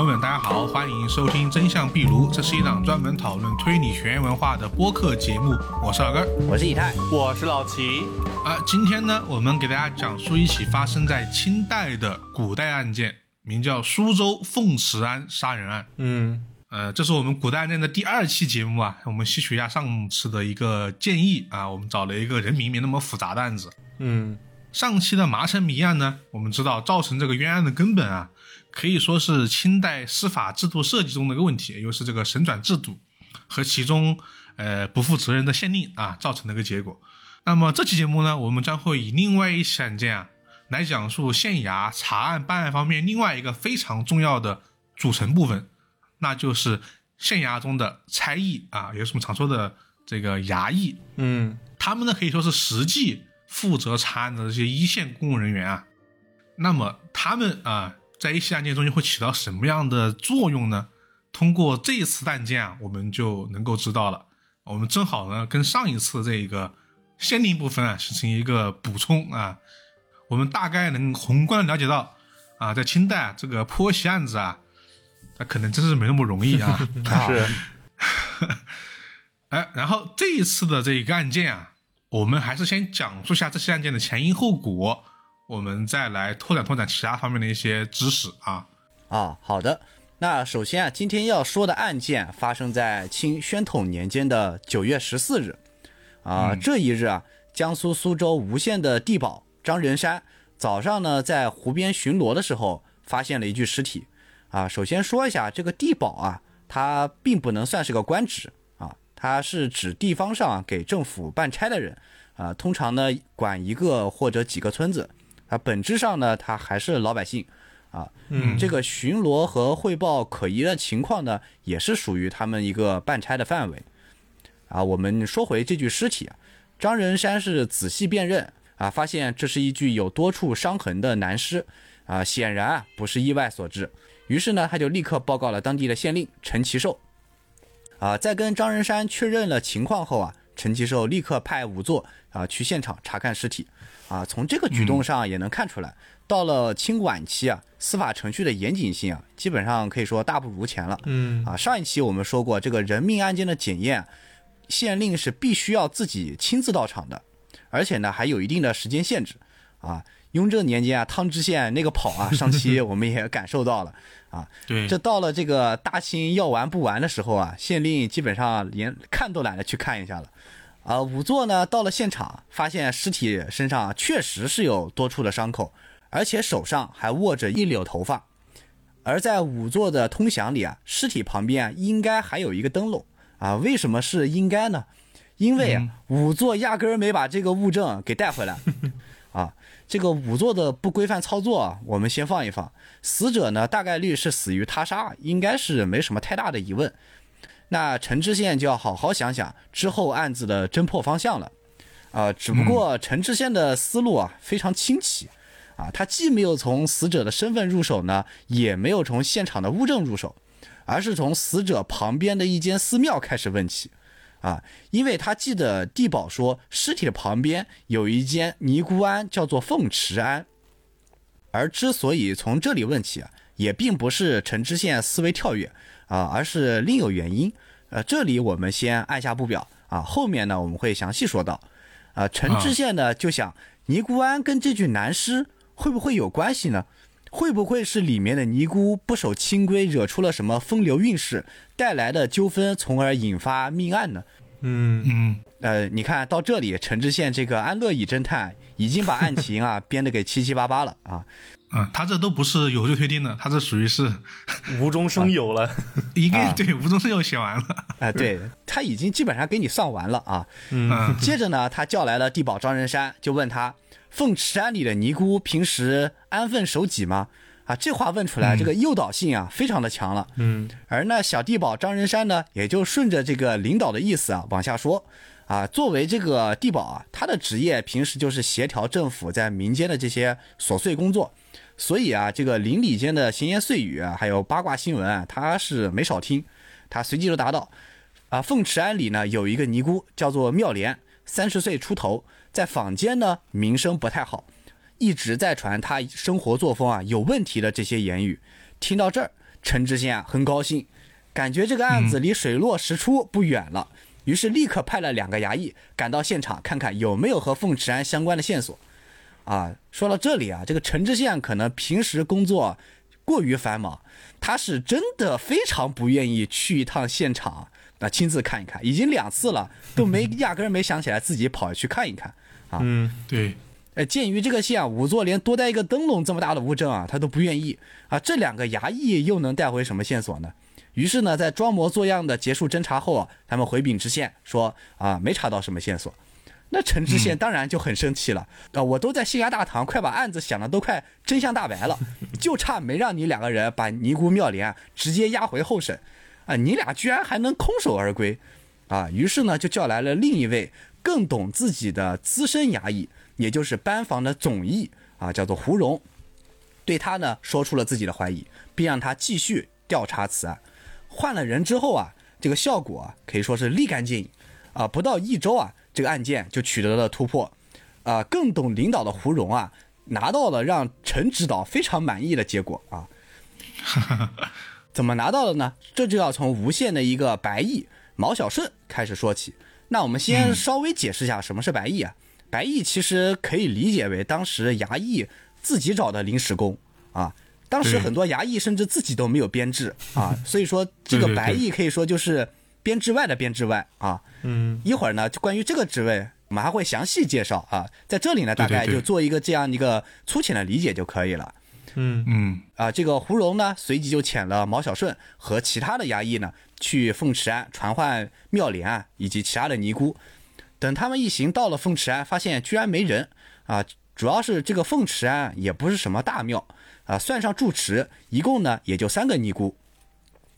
朋友们，大家好，欢迎收听《真相壁炉》，这是一档专门讨论推理悬疑文化的播客节目。我是老根儿，我是以太，我是老齐。啊，今天呢，我们给大家讲述一起发生在清代的古代案件，名叫苏州凤池庵杀人案。嗯，呃，这是我们古代案件的第二期节目啊，我们吸取一下上次的一个建议啊，我们找了一个人名没那么复杂的案子。嗯，上期的麻城谜案呢，我们知道造成这个冤案的根本啊，可以说是清代司法制度设计中的一个问题，也就是这个审转制度和其中呃不负责任的县令啊造成的一个结果。那么这期节目呢，我们将会以另外一起案件啊来讲述县衙查案办案方面另外一个非常重要的组成部分，那就是县衙中的差役啊，也就是我们常说的这个衙役。嗯，他们呢可以说是实际负责查案的这些一线公务人员啊。那么他们啊，在一些案件中又会起到什么样的作用呢？通过这一次案件啊，我们就能够知道了。我们正好呢，跟上一次这个限令部分啊，形成一个补充啊。我们大概能宏观的了解到啊，在清代啊这个剖析案子啊，它可能真是没那么容易啊。是，哎，然后这一次的这一个案件啊，我们还是先讲述下这些案件的前因后果，我们再来拓展拓展其他方面的一些知识啊。啊，好的。那首先啊，今天要说的案件发生在清宣统年间的九月十四日。啊，这一日啊，江苏苏州吴县的地保张仁山早上呢，在湖边巡逻的时候，发现了一具尸体。啊，首先说一下这个地保啊，他并不能算是个官职啊，他是指地方上给政府办差的人啊，通常呢管一个或者几个村子啊，本质上呢他还是老百姓啊。嗯，这个巡逻和汇报可疑的情况呢，也是属于他们一个办差的范围。啊，我们说回这具尸体啊，张仁山是仔细辨认啊，发现这是一具有多处伤痕的男尸啊，显然啊不是意外所致。于是呢，他就立刻报告了当地的县令陈其寿。啊，在跟张仁山确认了情况后啊，陈其寿立刻派仵作啊去现场查看尸体。啊，从这个举动上也能看出来，到了清晚期啊，司法程序的严谨性啊，基本上可以说大不如前了。嗯，啊，上一期我们说过，这个人命案件的检验，县令是必须要自己亲自到场的，而且呢还有一定的时间限制。啊，雍正年间啊，汤知县那个跑啊，上期 我们也感受到了。啊，对，这到了这个大清要完不完的时候啊，县令基本上连看都懒得去看一下了。啊，仵作呢到了现场，发现尸体身上确实是有多处的伤口，而且手上还握着一绺头发。而在仵作的通详里啊，尸体旁边啊应该还有一个灯笼啊。为什么是应该呢？因为啊，仵作压根儿没把这个物证给带回来。啊，这个仵作的不规范操作啊，我们先放一放。死者呢，大概率是死于他杀，应该是没什么太大的疑问。那陈知县就要好好想想之后案子的侦破方向了。啊，只不过陈知县的思路啊非常清奇，啊，他既没有从死者的身份入手呢，也没有从现场的物证入手，而是从死者旁边的一间寺庙开始问起。啊，因为他记得地保说尸体的旁边有一间尼姑庵，叫做凤池庵。而之所以从这里问起啊，也并不是陈知县思维跳跃啊，而是另有原因。呃，这里我们先按下不表啊，后面呢我们会详细说到。啊，陈知县呢就想，尼姑庵跟这具男尸会不会有关系呢？会不会是里面的尼姑不守清规，惹出了什么风流韵事带来的纠纷，从而引发命案呢？嗯嗯，呃，你看到这里，陈知县这个安乐椅侦探已经把案情啊 编得给七七八八了啊。啊，他这都不是有罪推定的，他这属于是无中生有了。应该啊对无中生有写完了。哎，对他已经基本上给你算完了啊。嗯接着呢，他叫来了地保张仁山，就问他：凤池庵里的尼姑平时安分守己吗？啊，这话问出来，这个诱导性啊非常的强了。嗯而那小地保张仁山呢，也就顺着这个领导的意思啊往下说。啊，作为这个地保啊，他的职业平时就是协调政府在民间的这些琐碎工作，所以啊，这个邻里间的闲言碎语啊，还有八卦新闻啊，他是没少听。他随即就答道：啊，凤池庵里呢有一个尼姑叫做妙莲，三十岁出头，在坊间呢名声不太好，一直在传她生活作风啊有问题的这些言语。听到这儿，陈知县啊很高兴，感觉这个案子离水落石出不远了，于是立刻派了两个衙役赶到现场，看看有没有和凤池庵相关的线索。啊，说到这里啊，这个陈知县可能平时工作过于繁忙，他是真的非常不愿意去一趟现场啊，亲自看一看，已经两次了，都没 压根儿没想起来自己跑去看一看啊。嗯，对，呃，鉴于这个县啊，仵作连多带一个灯笼这么大的物证啊，他都不愿意啊。这两个衙役又能带回什么线索呢？于是呢，在装模作样的结束侦查后啊，他们回禀知县说啊，没查到什么线索。那陈知县当然就很生气了啊！我都在县衙大堂，快把案子想的都快真相大白了，就差没让你两个人把尼姑妙莲直接押回候审啊！你俩居然还能空手而归啊！于是呢，就叫来了另一位更懂自己的资深衙役，也就是班房的总役啊，叫做胡荣，对他呢说出了自己的怀疑，并让他继续调查此案。换了人之后啊，这个效果啊可以说是立竿见影啊！不到一周啊，这个案件就取得了突破。啊，更懂领导的胡蓉啊，拿到了让陈指导非常满意的结果啊。怎么拿到的呢？这就要从无限的一个白役毛小顺开始说起。那我们先稍微解释一下什么是白役啊？白役其实可以理解为当时衙役自己找的临时工啊。当时很多衙役甚至自己都没有编制啊，所以说这个白役可以说就是编制外的编制外啊。嗯，一会儿呢，就关于这个职位，我们还会详细介绍啊。在这里呢，大概就做一个这样一个粗浅的理解就可以了。嗯，嗯，啊，这个胡荣呢，随即就遣了毛小顺和其他的衙役呢，去凤池庵传唤妙莲啊，以及其他的尼姑。等他们一行到了凤池庵，发现居然没人啊。主要是这个凤池庵也不是什么大庙啊，算上住持，一共呢也就三个尼姑。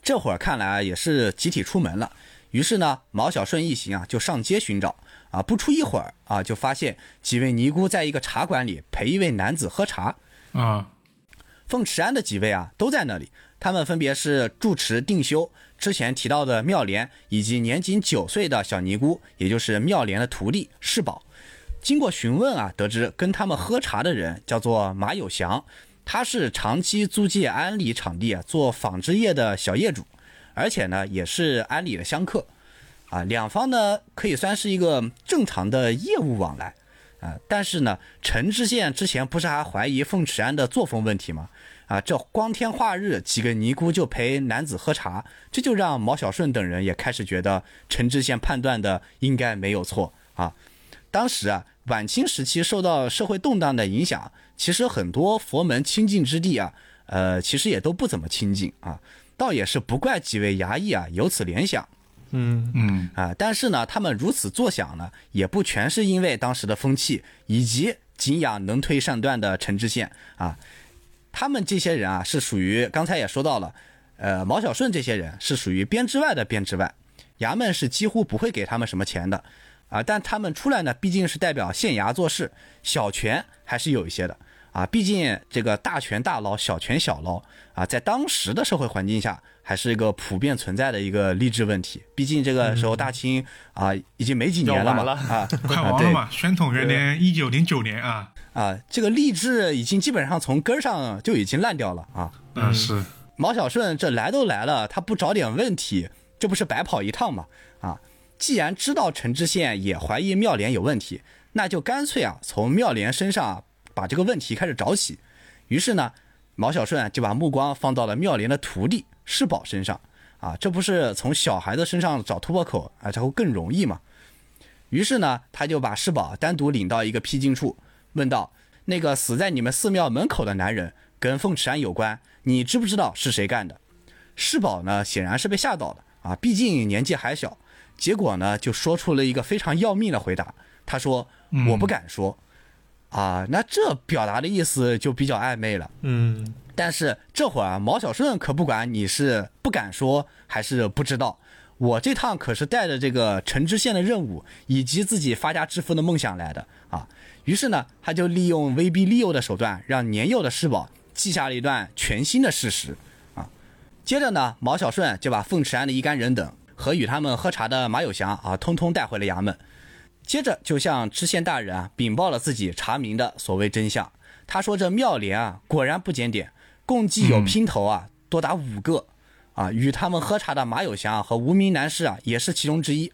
这会儿看来啊也是集体出门了。于是呢，毛小顺一行啊就上街寻找啊，不出一会儿啊，就发现几位尼姑在一个茶馆里陪一位男子喝茶。啊，凤池庵的几位啊都在那里，他们分别是住持定修，之前提到的妙莲，以及年仅九岁的小尼姑，也就是妙莲的徒弟世宝。经过询问啊，得知跟他们喝茶的人叫做马有祥，他是长期租借安里场地啊做纺织业的小业主，而且呢也是安里的香客。啊，两方呢可以算是一个正常的业务往来。啊，但是呢，陈知县之前不是还怀疑凤池庵的作风问题吗？啊，这光天化日，几个尼姑就陪男子喝茶，这就让毛小顺等人也开始觉得陈知县判断的应该没有错啊。当时啊，晚清时期受到社会动荡的影响，其实很多佛门清净之地啊，呃，其实也都不怎么清净啊，倒也是不怪几位衙役啊有此联想。嗯，嗯，啊，但是呢，他们如此作想呢，也不全是因为当时的风气以及敬仰能推善断的陈知县。啊，他们这些人啊是属于刚才也说到了，呃，毛小顺这些人是属于编制外的编制外，衙门是几乎不会给他们什么钱的。啊，但他们出来呢，毕竟是代表县衙做事，小权还是有一些的啊，毕竟这个大权大捞，小权小捞啊，在当时的社会环境下，还是一个普遍存在的一个励志问题。毕竟这个时候大清啊已经没几年了嘛了啊，快完了嘛！宣统元年一九零九年啊，啊，这个励志已经基本上从根儿上就已经烂掉了啊。嗯，是，毛小顺这来都来了，他不找点问题，这不是白跑一趟吗？啊，既然知道陈知县也怀疑妙莲有问题，那就干脆啊从妙莲身上把这个问题开始找起。于是呢，毛小顺就把目光放到了妙莲的徒弟世宝身上啊，这不是从小孩子身上找突破口啊，才会更容易嘛？于是呢，他就把世宝单独领到一个僻静处，问道：“那个死在你们寺庙门口的男人跟凤池庵有关，你知不知道是谁干的？”世宝呢，显然是被吓到了啊，毕竟年纪还小。结果呢，就说出了一个非常要命的回答。他说：“我不敢说。啊，那这表达的意思就比较暧昧了。嗯，但是这会儿啊，毛小顺可不管你是不敢说还是不知道，我这趟可是带着这个陈知县的任务以及自己发家致富的梦想来的啊。于是呢，他就利用威逼利诱的手段，让年幼的世宝记下了一段全新的事实啊。接着呢，毛小顺就把凤池庵的一干人等和与他们喝茶的马有祥啊，通通带回了衙门。接着就向知县大人啊禀报了自己查明的所谓真相。他说这妙莲啊果然不检点，共计有姘头啊多达五个，啊，与他们喝茶的马有祥和无名男尸啊，也是其中之一。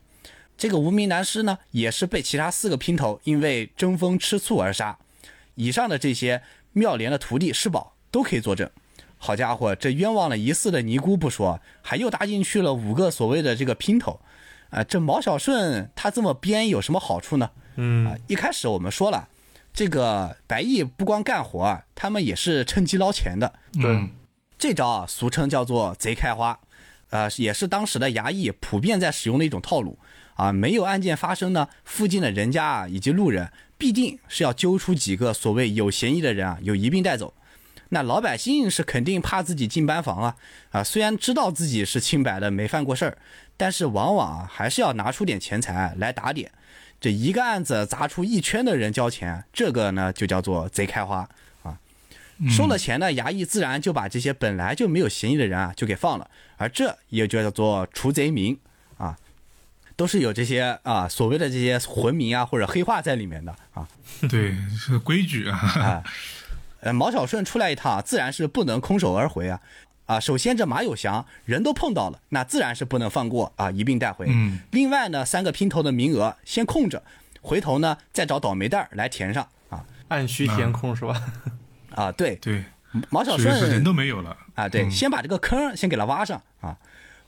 这个无名男尸呢，也是被其他四个姘头因为争风吃醋而杀。以上的这些妙莲的徒弟施宝都可以作证。好家伙，这冤枉了疑似的尼姑不说，还又搭进去了五个所谓的这个姘头。啊，这毛小顺他这么编有什么好处呢？嗯啊，一开始我们说了，这个白毅不光干活啊，他们也是趁机捞钱的。嗯这招啊，俗称叫做“贼开花”，呃，也是当时的衙役普遍在使用的一种套路啊。没有案件发生呢，附近的人家啊以及路人必定是要揪出几个所谓有嫌疑的人啊，有一并带走。那老百姓是肯定怕自己进班房啊啊，虽然知道自己是清白的，没犯过事儿，但是往往啊还是要拿出点钱财来打点。这一个案子砸出一圈的人交钱，这个呢就叫做贼开花啊。收了钱呢，衙役自然就把这些本来就没有嫌疑的人啊就给放了，而这也就叫做除贼名啊，都是有这些啊所谓的这些魂名啊或者黑话在里面的啊。对，是规矩啊。啊，呃，毛小顺出来一趟，自然是不能空手而回啊。啊，首先这马有祥人都碰到了，那自然是不能放过啊，一并带回。嗯，另外呢，三个拼头的名额先空着，回头呢再找倒霉蛋儿来填上啊按需填空是吧？啊，对，对，毛小顺是人都没有了。啊，对，先把这个坑儿先给他挖上啊。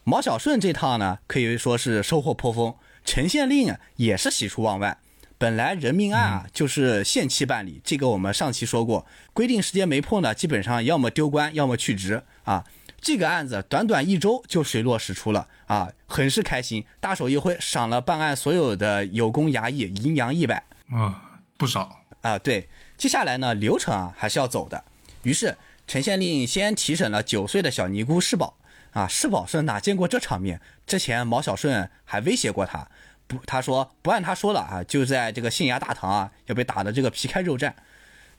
毛小顺这趟呢，可以说是收获颇丰，陈县令啊也是喜出望外。本来人命案啊就是限期办理，这个我们上期说过，规定时间没破呢，基本上要么丢官，要么去职啊。这个案子短短一周就水落石出了啊，很是开心，大手一挥，赏了办案所有的有功衙役银洋一百。啊，不少。啊，对，接下来呢，流程啊还是要走的。于是陈县令先提审了九岁的小尼姑世宝啊，世宝是哪见过这场面？之前毛小顺还威胁过他，不，他说不按他说了啊，就在这个县衙大堂啊要被打的这个皮开肉绽。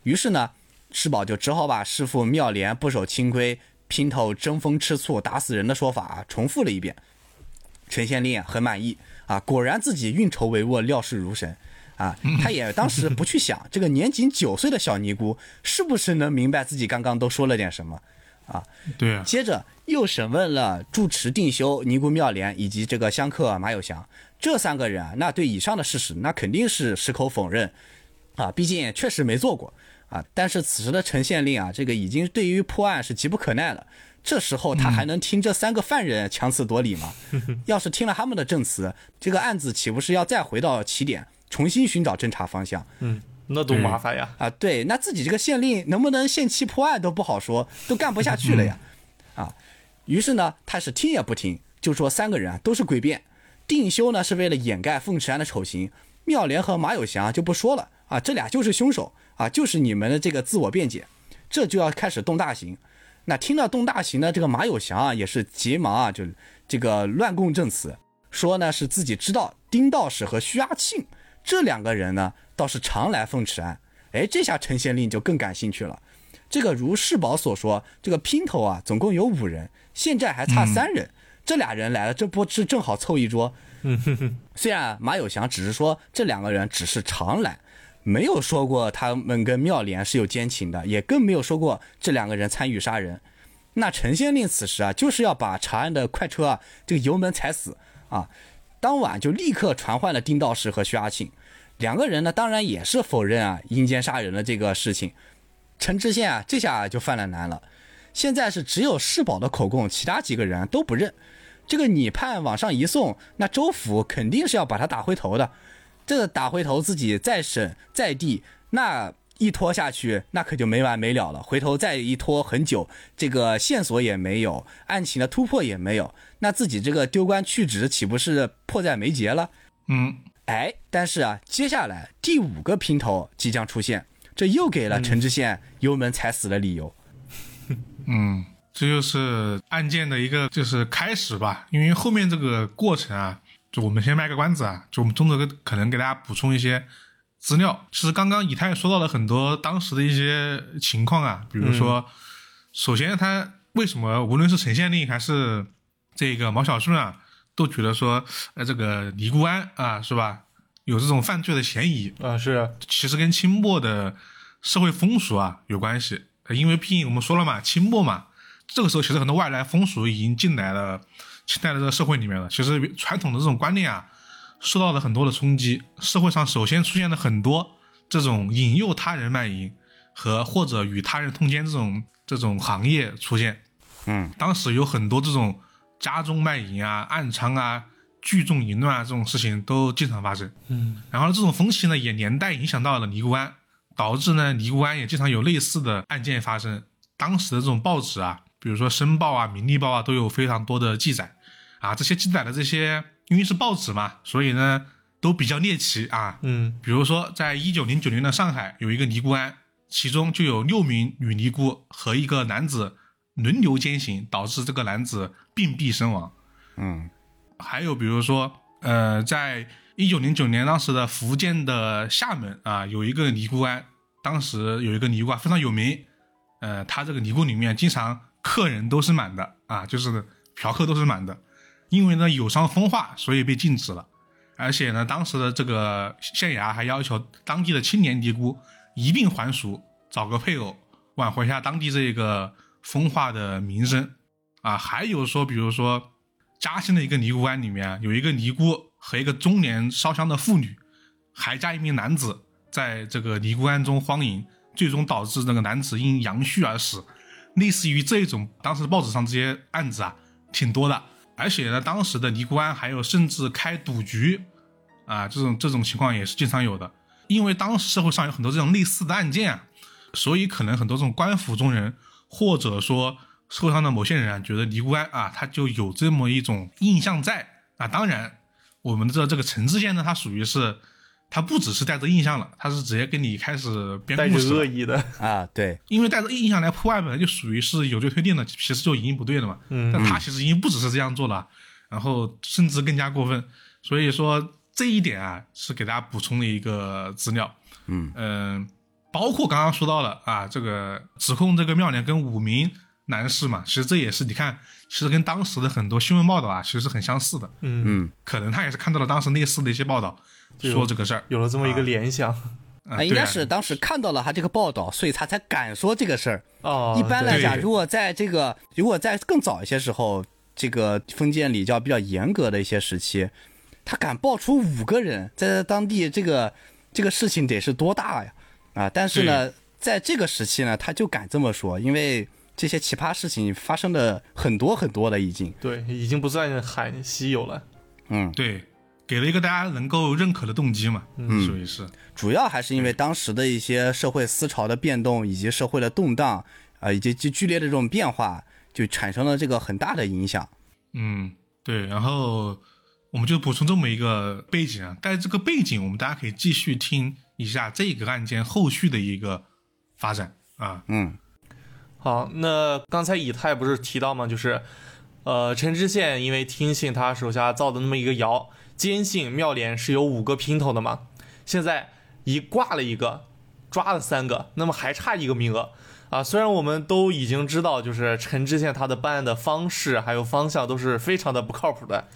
于是呢，世宝就只好把师傅妙莲不守清规、姘头争风吃醋、打死人的说法啊重复了一遍。陈县令啊很满意啊，果然自己运筹帷幄，料事如神啊。他也当时不去想这个年仅九岁的小尼姑是不是能明白自己刚刚都说了点什么啊。对啊，接着又审问了住持定修、尼姑妙莲以及这个香客马有祥这三个人啊，那对以上的事实那肯定是矢口否认啊，毕竟确实没做过啊。但是此时的陈县令啊，这个已经对于破案是急不可耐了。这时候他还能听这三个犯人强词夺理吗？要是听了他们的证词，这个案子岂不是要再回到起点，重新寻找侦查方向嗯，那多麻烦呀！啊？对，那自己这个县令能不能限期破案都不好说，都干不下去了呀！啊，于是呢，他是听也不听，就说三个人啊都是诡辩。定修呢是为了掩盖凤池庵的丑行，妙莲和马有祥就不说了。啊，这俩就是凶手。啊，就是你们的这个自我辩解，这就要开始动大刑。那听到动大刑呢，这个马有祥啊也是急忙啊就这个乱供证词，说呢是自己知道丁道士和徐阿庆。这两个人呢倒是常来凤池庵，哎，这下陈县令就更感兴趣了。这个如世宝所说，这个姘头啊总共有五人，现在还差三人，这俩人来了，这不是正好凑一桌？虽然马有祥只是说这两个人只是常来，没有说过他们跟妙莲是有奸情的，也更没有说过这两个人参与杀人。那陈县令此时啊，就是要把长安的快车啊，这个油门踩死啊！当晚就立刻传唤了丁道士和徐阿庆两个人呢，当然也是否认啊阴间杀人的这个事情。陈知县啊，这下就犯了难了。现在是只有世宝的口供，其他几个人都不认。这个你判往上一送，那州府肯定是要把他打回头的。这个打回头自己再审再递，那一拖下去，那可就没完没了了。回头再一拖很久，这个线索也没有，案情的突破也没有，那自己这个丢官去职，岂不是迫在眉睫了？嗯，哎，但是啊，接下来第五个姘头即将出现，这又给了陈知县油门踩死的理由。嗯，这就是案件的一个就是开始吧，因为后面这个过程啊，就我们先卖个关子啊，就我们中途可能给大家补充一些资料。其实刚刚以太说到了很多当时的一些情况啊，比如说，首先他为什么无论是陈县令还是这个毛小顺啊，都觉得说，呃，这个尼姑庵啊，是吧，有这种犯罪的嫌疑，啊，是其实跟清末的社会风俗啊有关系，呃因为毕竟我们说了嘛，清末嘛，这个时候，其实很多外来风俗已经进来了现代的这个社会里面了。其实传统的这种观念啊，受到了很多的冲击。社会上首先出现了很多这种引诱他人卖淫和或者与他人通奸这种这种行业出现。嗯，当时有很多这种家中卖淫啊、暗娼啊、聚众淫乱啊这种事情都经常发生。嗯，然后这种风气呢，也连带影响到了尼姑庵，导致呢尼姑庵也经常有类似的案件发生。当时的这种报纸啊，比如说《申报》啊、《名利报》啊，都有非常多的记载啊。这些记载的这些，因为是报纸嘛，所以呢都比较猎奇啊。嗯，比如说，在一九零九年的上海，有一个尼姑庵，其中就有六名女尼姑和一个男子轮流奸行，导致这个男子病毙身亡。嗯还有比如说，呃，在一九零九年，当时的福建的厦门啊，有一个尼姑庵，当时有一个尼姑啊非常有名，呃，他这个尼姑里面经常客人都是满的啊，就是嫖客都是满的，因为呢有伤风化，所以被禁止了。而且呢，当时的这个县衙还要求当地的青年尼姑一并还俗，找个配偶，挽回一下当地这个风化的名声啊。还有说，比如说嘉兴的一个尼姑庵里面，有一个尼姑和一个中年烧香的妇女，还加一名男子，在这个尼姑庵中荒淫，最终导致那个男子因阳虚而死。类似于这种，当时报纸上这些案子啊，挺多的。而且呢，当时的尼姑庵还有甚至开赌局啊，这种这种情况也是经常有的。因为当时社会上有很多这种类似的案件啊，所以可能很多这种官府中人，或者说社会上的某些人啊，觉得尼姑庵啊，他就有这么一种印象在啊。当然，我们的这个陈知县呢，他属于是，他不只是带着印象了，他是直接跟你开始编故事了。恶意的，啊，对，因为带着印象来破案，本来就属于是有罪推定的，其实就已经不对了嘛。嗯但他其实已经不只是这样做了，然后甚至更加过分。所以说这一点啊，是给大家补充的一个资料。嗯嗯，包括刚刚说到了啊，这个指控这个妙莲跟五名男士嘛，其实这也是你看，其实跟当时的很多新闻报道啊，其实是很相似的。嗯，嗯，可能他也是看到了当时类似的一些报道，就说这个事儿。有了这么一个联想。啊啊，应该是当时看到了他这个报道，所以他才敢说这个事儿。哦，一般来讲，如果在这个如果在更早一些时候，这个封建礼教比较严格的一些时期，他敢爆出五个人，在当地这个这个事情得是多大呀？啊！但是呢，在这个时期呢，他就敢这么说，因为这些奇葩事情发生的很多很多了，已经。对，已经不算罕稀有了。嗯，对，给了一个大家能够认可的动机嘛，嗯属于是。主要还是因为当时的一些社会思潮的变动，以及社会的动荡，啊、以及剧剧烈的这种变化，就产生了这个很大的影响。嗯，对，然后我们就补充这么一个背景啊，但这个背景，我们大家可以继续听一下这个案件后续的一个发展啊。嗯好，那刚才以太不是提到吗？就是，呃，陈知县因为听信他手下造的那么一个谣，坚信妙莲是有五个姘头的嘛，现在一挂了一个，抓了三个，那么还差一个名额啊。虽然我们都已经知道，就是陈知县他的办案的方式还有方向都是非常的不靠谱的，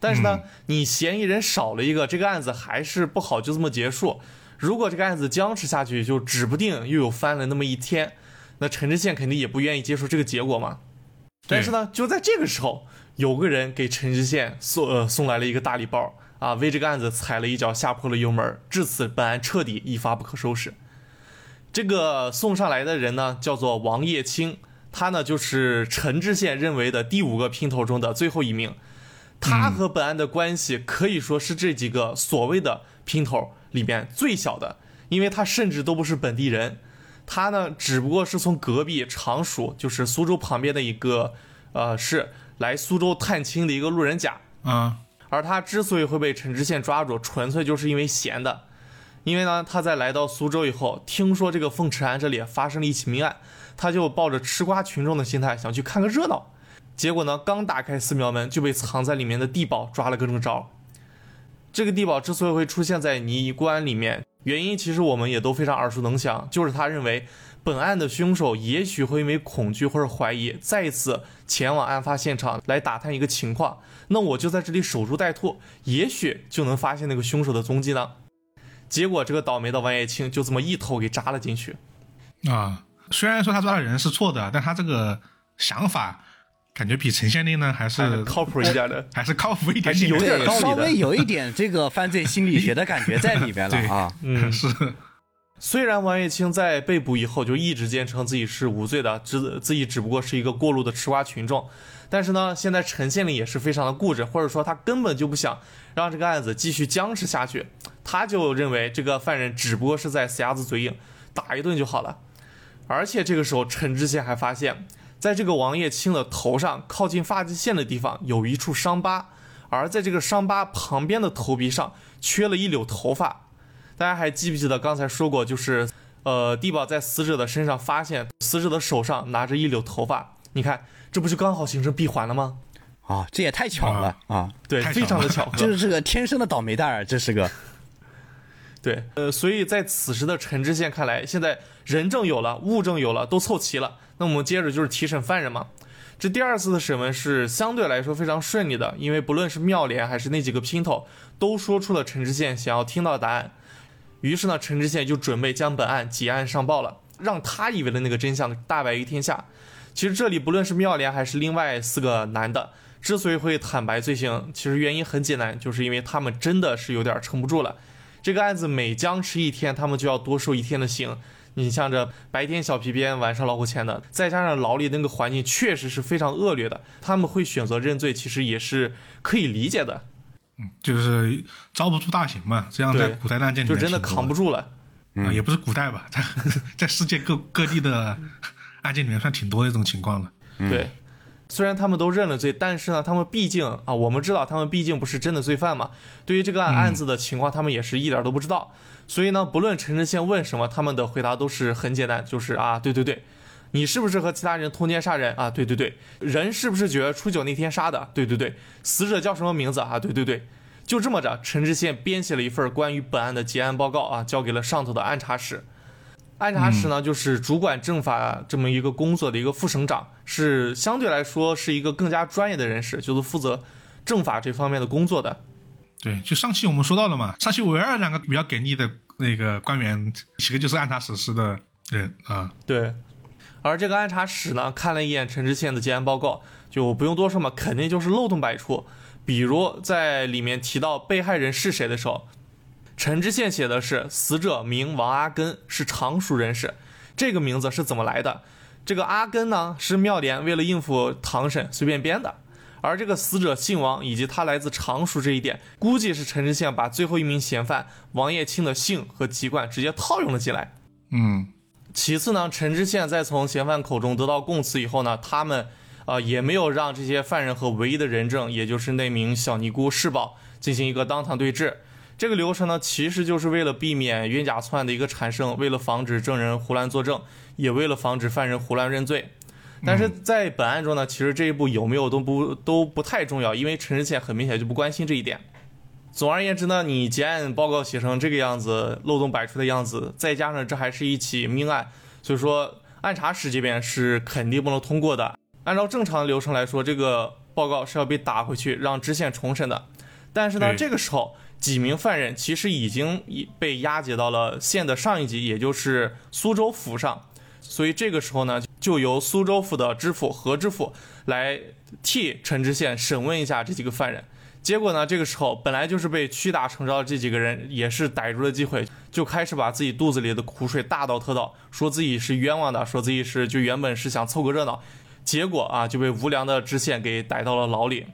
但是呢，你嫌疑人少了一个，这个案子还是不好就这么结束。如果这个案子僵持下去，就指不定又有翻了那么一天。那陈知县肯定也不愿意接受这个结果嘛。但是呢，就在这个时候，有个人给陈知县送呃送来了一个大礼包啊，为这个案子踩了一脚，下破了油门，至此本案彻底一发不可收拾。这个送上来的人呢，叫做王叶青，他呢就是陈知县认为的第五个姘头中的最后一名。他和本案的关系可以说是这几个所谓的姘头里面最小的，因为他甚至都不是本地人。他呢，只不过是从隔壁常熟，就是苏州旁边的一个呃市来苏州探亲的一个路人甲。啊，而他之所以会被陈知县抓住，纯粹就是因为闲的。因为呢，他在来到苏州以后，听说这个凤池庵这里发生了一起命案，他就抱着吃瓜群众的心态想去看个热闹。结果呢，刚打开寺庙门，就被藏在里面的地保抓了个正着。这个地保之所以会出现在尼姑庵里面，原因其实我们也都非常耳熟能详，就是他认为本案的凶手也许会因为恐惧或者怀疑，再次前往案发现场来打探一个情况。那我就在这里守株待兔，也许就能发现那个凶手的踪迹呢。结果这个倒霉的王叶青就这么一头给扎了进去。啊，虽然说他抓的人是错的，但他这个想法，感觉比陈县令呢还是靠谱一点的。还是靠谱一点还是有点对点道理的稍微有一点这个犯罪心理学的感觉在里边了啊。嗯，是虽然王爷清在被捕以后就一直坚称自己是无罪的，只自己只不过是一个过路的吃瓜群众，但是呢，现在陈县令也是非常的固执，或者说他根本就不想让这个案子继续僵持下去，他就认为这个犯人只不过是在死鸭子嘴硬，打一顿就好了。而且这个时候，陈知县还发现，在这个王爷清的头上靠近发际线的地方有一处伤疤，而在这个伤疤旁边的头皮上缺了一绺头发。大家还记不记得刚才说过，就是呃，地保在死者的身上发现死者的手上拿着一绺头发，你看这不就刚好形成闭环了吗？啊，这也太巧了啊！对，非常的巧合。就是这个天生的倒霉蛋儿，这是个对，呃，所以在此时的陈知县看来，现在人证有了，物证有了，都凑齐了，那我们接着就是提审犯人嘛。这第二次的审问是相对来说非常顺利的，因为不论是妙莲还是那几个姘头，都说出了陈知县想要听到的答案。于是呢，陈知县就准备将本案结案上报了，让他以为的那个真相大白于天下。其实这里不论是妙莲还是另外四个男的，之所以会坦白罪行，其实原因很简单，就是因为他们真的是有点撑不住了。这个案子每僵持一天，他们就要多受一天的刑。你像这白天小皮鞭，晚上老虎钳的，再加上牢里那个环境确实是非常恶劣的，他们会选择认罪，其实也是可以理解的，就是招不住大刑嘛，这样在古代的案件里面就真的扛不住了。嗯，也不是古代吧，在在世界各各地的案件里面算挺多的这种情况了。对，虽然他们都认了罪，但是呢，他们毕竟啊，我们知道他们毕竟不是真的罪犯嘛。对于这个案案子的情况，他们也是一点都不知道。所以呢，不论陈知县问什么，他们的回答都是很简单，就是啊，对对对，你是不是和其他人通奸杀人啊？对对对，人是不是九月初九那天杀的？对对对，死者叫什么名字啊？对对对。就这么着，陈知县编写了一份关于本案的结案报告啊，交给了上头的按察使。按察使呢，就是主管政法这么一个工作的一个副省长，是相对来说是一个更加专业的人士，就是负责政法这方面的工作的。对，就上期我们说到了嘛，上期唯二两个比较给力的那个官员，几个就是按察使司的人啊。对，而这个按察使呢，看了一眼陈知县的结案报告，就不用多说嘛，肯定就是漏洞百出。比如在里面提到被害人是谁的时候，陈知县写的是死者名王阿根，是常熟人士。这个名字是怎么来的？这个阿根呢，是妙莲为了应付堂审随便编的。而这个死者姓王，以及他来自常熟这一点，估计是陈知县把最后一名嫌犯王业清的姓和籍贯直接套用了进来。嗯，其次呢，陈知县在从嫌犯口中得到供词以后呢，他们呃也没有让这些犯人和唯一的人证，也就是那名小尼姑世宝进行一个当堂对质。这个流程呢，其实就是为了避免冤假错案的一个产生，为了防止证人胡乱作证，也为了防止犯人胡乱认罪。但是在本案中呢，其实这一步有没有都不都不太重要，因为陈知县很明显就不关心这一点。总而言之呢，你结案报告写成这个样子，漏洞百出的样子，再加上这还是一起命案，所以说按查室这边是肯定不能通过的。按照正常流程来说，这个报告是要被打回去让知县重审的。但是呢，这个时候几名犯人其实已经已被押解到了县的上一级，也就是苏州府上。所以这个时候呢，就由苏州府的知府何知府来替陈知县审问一下这几个犯人。结果呢，这个时候本来就是被屈打成招的这几个人，也是逮住了机会，就开始把自己肚子里的苦水大倒特倒，说自己是冤枉的，说自己是就原本是想凑个热闹，结果啊就被无良的知县给逮到了牢里。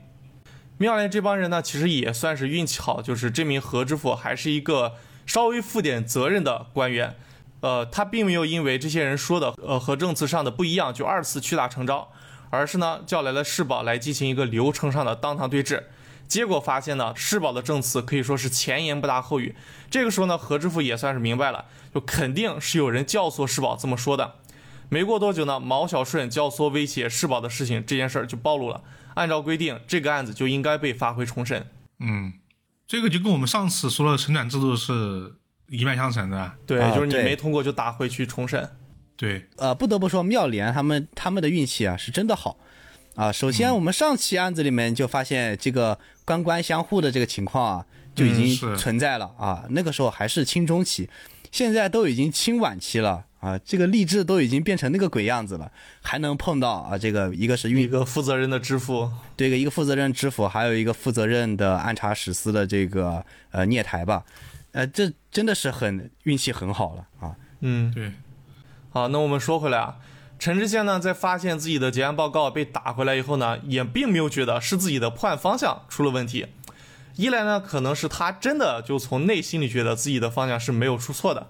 妙莲这帮人呢，其实也算是运气好，就是这名何知府还是一个稍微负点责任的官员。呃，他并没有因为这些人说的呃和证词上的不一样就二次屈打成招，而是呢叫来了世宝来进行一个流程上的当堂对质。结果发现呢，世宝的证词可以说是前言不搭后语。这个时候呢，何知府也算是明白了，就肯定是有人教唆世宝这么说的。没过多久呢，毛小顺教唆威胁世宝的事情，这件事儿就暴露了。按照规定，这个案子就应该被发回重审。嗯，这个就跟我们上次说的审转制度是一脉相承的。对就是你没通过就打回去重审。对，呃，不得不说妙莲他们他们的运气啊是真的好啊。首先，我们上期案子里面就发现这个官官相护的这个情况啊就已经存在了啊。那个时候还是清中期，现在都已经清晚期了啊，这个励志都已经变成那个鬼样子了，还能碰到啊，这个一个是运一个负责任的知府，对一个负责任知府，还有一个负责任的暗查史司的这个呃聂台吧，呃，这真的是很运气很好了啊。嗯，对，好，那我们说回来啊，陈知县呢，在发现自己的结案报告被打回来以后呢，也并没有觉得是自己的破案方向出了问题。一来呢，可能是他真的就从内心里觉得自己的方向是没有出错的；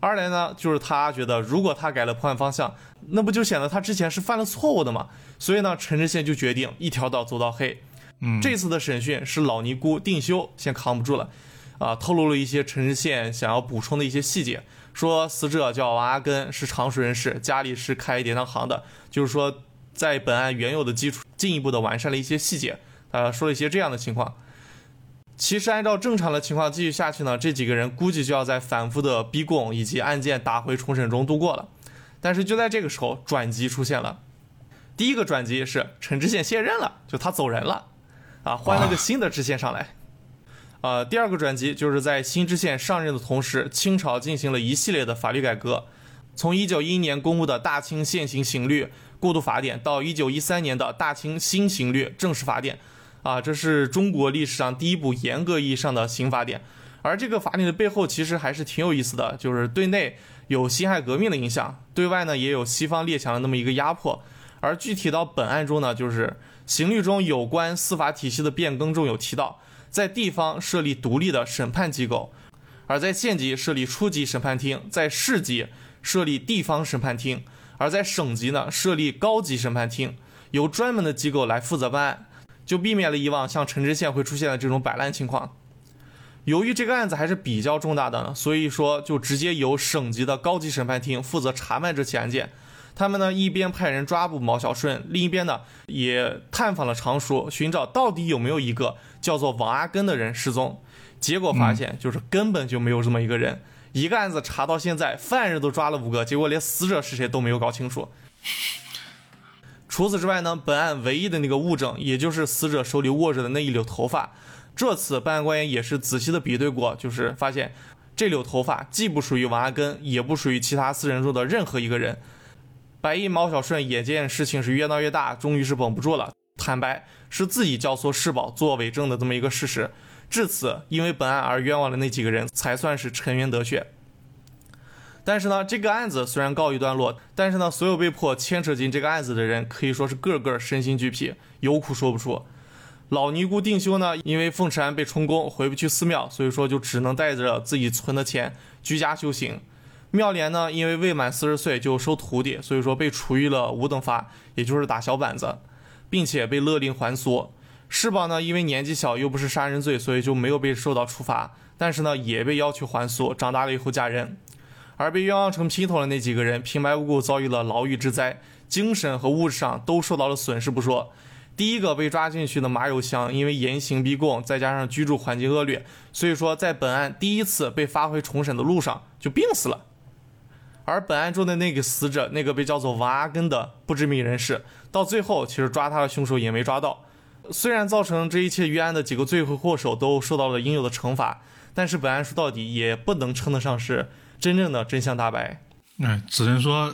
二来呢，就是他觉得如果他改了破案方向，那不就显得他之前是犯了错误的吗？所以呢，陈知县就决定一条道走到黑。嗯，这次的审讯是老尼姑定修先扛不住了，啊，透露了一些陈知县想要补充的一些细节，说死者叫王阿根，是常熟人士，家里是开典当行的，就是说在本案原有的基础进一步的完善了一些细节，呃，说了一些这样的情况。其实按照正常的情况继续下去呢，这几个人估计就要在反复的逼供以及案件打回重审中度过了。但是就在这个时候，转机出现了。第一个转机是陈知县卸任了，就他走人了，啊，换了个新的知县上来。呃，第二个转机就是在新知县上任的同时，清朝进行了一系列的法律改革，从1911年公布的《大清现行刑律过渡法典》到1913年的《大清新刑律正式法典》。啊，这是中国历史上第一部严格意义上的刑法典，而这个法典的背后其实还是挺有意思的，就是对内有辛亥革命的影响，对外呢也有西方列强的那么一个压迫。而具体到本案中呢，就是刑律中有关司法体系的变更中有提到，在地方设立独立的审判机构，而在县级设立初级审判厅，在市级设立地方审判厅，而在省级呢设立高级审判厅，由专门的机构来负责办案。就避免了以往像陈知县会出现的这种摆烂情况。由于这个案子还是比较重大的，所以说就直接由省级的高级审判厅负责查办这起案件。他们呢一边派人抓捕毛小顺，另一边呢也探访了常熟，寻找到底有没有一个叫做王阿根的人失踪。结果发现就是根本就没有这么一个人。一个案子查到现在，犯人都抓了五个，结果连死者是谁都没有搞清楚。除此之外呢，本案唯一的那个物证，也就是死者手里握着的那一绺头发，这次办案官员也是仔细的比对过，就是发现这绺头发既不属于王阿根，也不属于其他四人中的任何一个人。白衣毛小顺眼见事情是越闹越大，终于是绷不住了，坦白是自己教唆世宝做伪证的这么一个事实。至此，因为本案而冤枉的那几个人才算是沉冤得雪。但是呢，这个案子虽然告一段落，但是呢，所有被迫牵扯进这个案子的人可以说是个个身心俱疲，有苦说不出。老尼姑定修呢，因为凤池庵被充公，回不去寺庙，所以说就只能带着自己存的钱居家修行。妙莲呢，因为未满四十岁就收徒弟，所以说被处以了五等罚，也就是打小板子，并且被勒令还俗。世宝呢，因为年纪小又不是杀人罪，所以就没有被受到处罚，但是呢，也被要求还俗，长大了以后嫁人。而被冤枉成姘头的那几个人，平白无故遭遇了牢狱之灾，精神和物质上都受到了损失不说。第一个被抓进去的马有香，因为严刑逼供，再加上居住环境恶劣，所以说在本案第一次被发回重审的路上就病死了。而本案中的那个死者，那个被叫做王阿根的不知名人士，到最后其实抓他的凶手也没抓到。虽然造成这一切冤案的几个罪魁祸首都受到了应有的惩罚，但是本案说到底也不能称得上是。真正的真相大白，哎，只能说，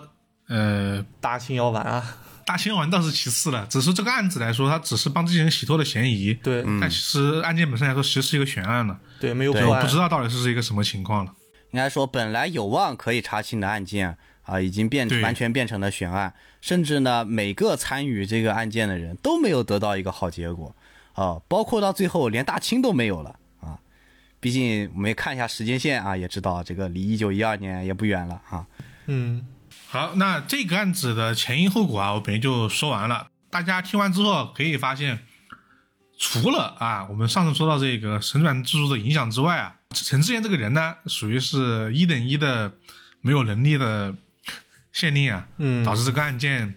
呃，大清要完啊！大清要完倒是其次了，只是这个案子来说，他只是帮这些人洗脱了嫌疑，对，但其实案件本身来说，其实是一个悬案了，对，没有对破案，不知道到底是一个什么情况了。应该说，本来有望可以查清的案件啊，已经变对完全变成了悬案，甚至呢，每个参与这个案件的人都没有得到一个好结果啊，包括到最后连大清都没有了啊。毕竟我们也看一下时间线啊，也知道这个离一九一二年也不远了啊。嗯，好，那这个案子的前因后果啊，我本就说完了。大家听完之后可以发现，除了啊，我们上次说到这个神转制度的影响之外啊，陈志远这个人呢，属于是一等一的没有能力的县令啊，嗯导致这个案件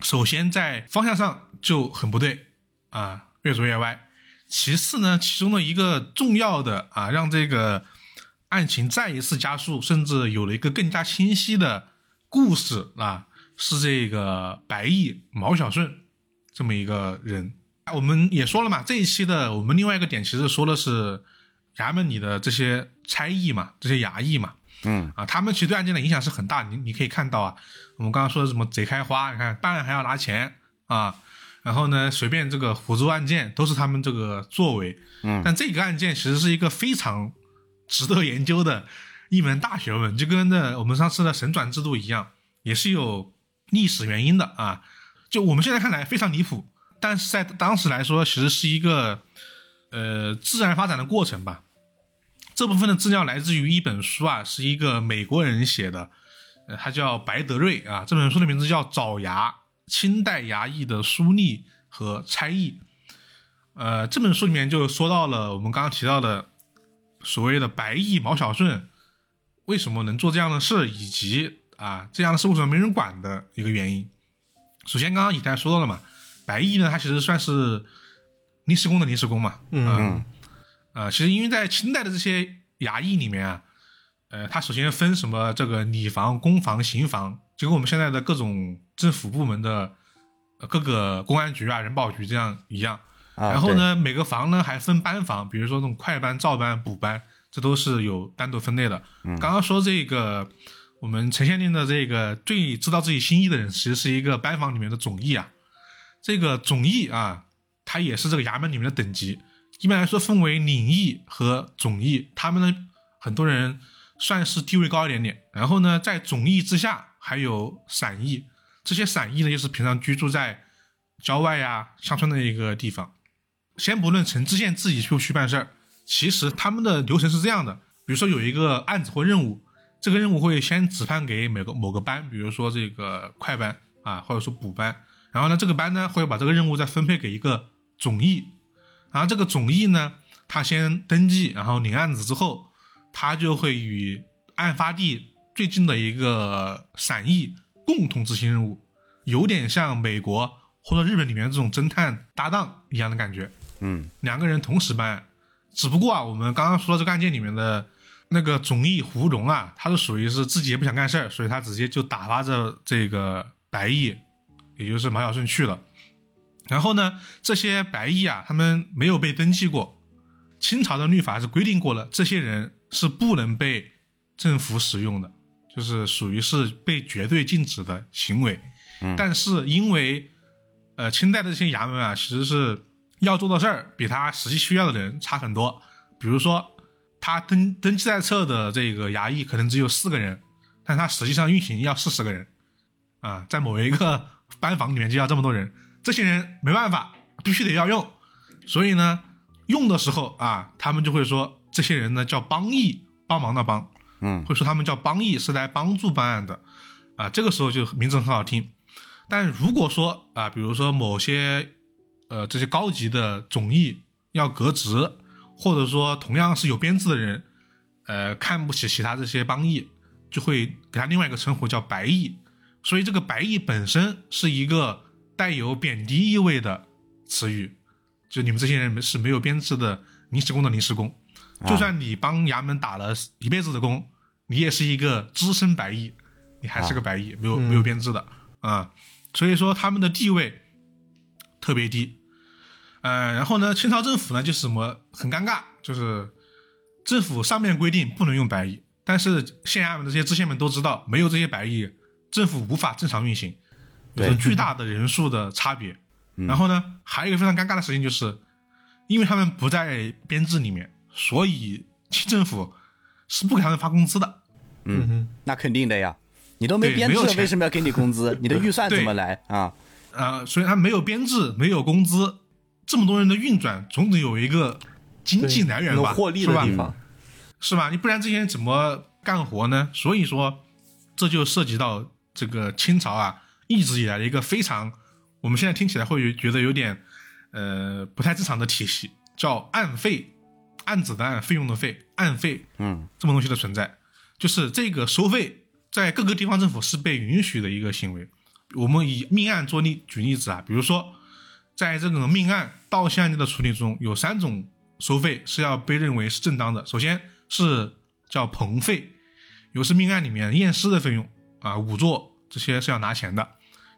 首先在方向上就很不对啊，越走越歪。其次呢，其中的一个重要的啊，让这个案情再一次加速，甚至有了一个更加清晰的故事啊，是这个白毅毛小顺这么一个人。我们也说了嘛，这一期的我们另外一个点其实说的是衙门里的这些差役嘛，这些衙役嘛。嗯啊，他们其实对案件的影响是很大。你你可以看到啊，我们刚刚说的什么贼开花，你看办案还要拿钱啊，然后呢随便这个胡诌案件都是他们这个作为。嗯但这个案件其实是一个非常值得研究的一门大学问，就跟那我们上次的神转制度一样，也是有历史原因的啊。就我们现在看来非常离谱，但是在当时来说，其实是一个呃自然发展的过程吧。这部分的资料来自于一本书啊，是一个美国人写的，呃，他叫白德瑞啊。这本书的名字叫《爪牙：清代衙役的书吏和差役》。呃，这本书里面就说到了我们刚刚提到的所谓的白役毛小顺为什么能做这样的事，以及啊这样的事为什么没人管的一个原因。首先，刚刚以太说到了嘛，白役呢，他其实算是临时工的临时工嘛，嗯嗯，呃，其实因为在清代的这些衙役里面啊，呃，它首先分什么这个礼房、公房、刑房，就跟我们现在的各种政府部门的呃各个公安局啊、人保局这样一样。啊，然后呢，每个房呢还分班房，比如说那种快班、照班、补班，这都是有单独分类的。刚刚说这个，我们陈县令的这个最知道自己心意的人，其实是一个班房里面的总役啊。这个总役啊，他也是这个衙门里面的等级。一般来说分为领役和总役，他们呢很多人算是地位高一点点。然后呢，在总役之下还有散役，这些散役呢就是平常居住在郊外呀、乡村的一个地方。先不论陈知县自己去不去办事儿，其实他们的流程是这样的：比如说有一个案子或任务，这个任务会先指派给每个某个班，比如说这个快班啊，或者说补班。然后呢，这个班呢会把这个任务再分配给一个总役，然后这个总役呢，他先登记，然后领案子之后，他就会与案发地最近的一个散役共同执行任务，有点像美国或者日本里面这种侦探搭档一样的感觉。嗯两个人同时办案，只不过啊，我们刚刚说到这个案件里面的那个总役胡荣啊，他是属于是自己也不想干事儿，所以他直接就打发着这个白毅，也就是马小顺去了。然后呢，这些白役啊，他们没有被登记过。清朝的律法是规定过了，这些人是不能被政府使用的，就是属于是被绝对禁止的行为。但是因为呃，清代的这些衙门啊，其实是要做的事儿比他实际需要的人差很多。比如说，他登登记在册的这个衙役可能只有四个人，但他实际上运行要四十个人啊，在某一个班房里面就要这么多人，这些人没办法，必须得要用。所以呢，用的时候啊，他们就会说这些人呢叫帮役，帮忙的帮，嗯会说他们叫帮役，是来帮助办案的啊。这个时候就名字很好听。但如果说啊，比如说某些呃这些高级的总役要革职，或者说同样是有编制的人，呃看不起其他这些帮役，就会给他另外一个称呼叫白役。所以这个白役本身是一个带有贬低意味的词语，就你们这些人是没有编制的临时工的临时工，就算你帮衙门打了一辈子的工，你也是一个资深白役，你还是个白役，没有没有编制的啊。所以说他们的地位特别低。呃，然后呢，清朝政府呢就是什么很尴尬，就是政府上面规定不能用白役，但是县衙门的这些知县们都知道，没有这些白役，政府无法正常运行，有着巨大的人数的差别。然后呢，还有一个非常尴尬的事情就是，因为他们不在编制里面，所以清政府是不给他们发工资的。嗯哼，那肯定的呀，你都没编制了，对没有钱为什么要给你工资？你的预算怎么来啊？呃，所以他没有编制，没有工资，这么多人的运转，总得有一个经济来源吧，获利是吧的地方，是吧？你不然这些人怎么干活呢？所以说，这就涉及到这个清朝啊一直以来的一个非常，我们现在听起来会觉得有点呃不太正常的体系，叫案费，案子的案，费用的费，案费嗯这么东西的存在，就是这个收费在各个地方政府是被允许的一个行为。我们以命案做例举例子啊，比如说，在这个命案盗窃案件的处理中，有三种收费是要被认为是正当的。首先是叫棚费，有是命案里面验尸的费用啊、仵作这些是要拿钱的。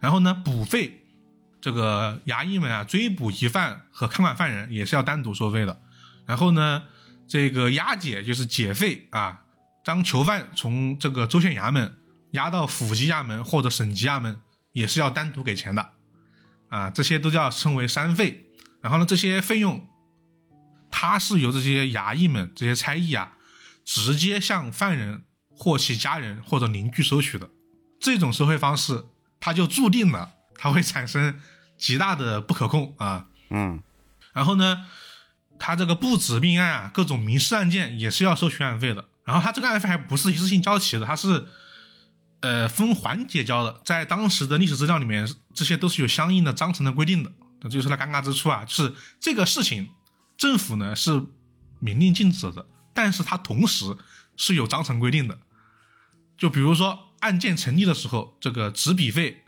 然后呢，补费，这个衙役们啊追捕疑犯和看管犯人也是要单独收费的。然后呢，这个押解就是解费啊，将囚犯从这个州县衙门押到府级衙门或者省级衙门，也是要单独给钱的，啊，这些都叫称为三费。然后呢，这些费用，它是由这些衙役们、这些差役啊，直接向犯人或其家人或者邻居收取的。这种收费方式，它就注定了它会产生极大的不可控啊。嗯然后呢，他这个不止命案啊，各种民事案件也是要收取案费的。然后他这个案费还不是一次性交齐的，它是呃分环节交的。在当时的历史资料里面，这些都是有相应的章程的规定的。这就是它尴尬之处啊，就是这个事情政府呢是明令禁止的，但是它同时是有章程规定的。就比如说案件成立的时候，这个执笔费，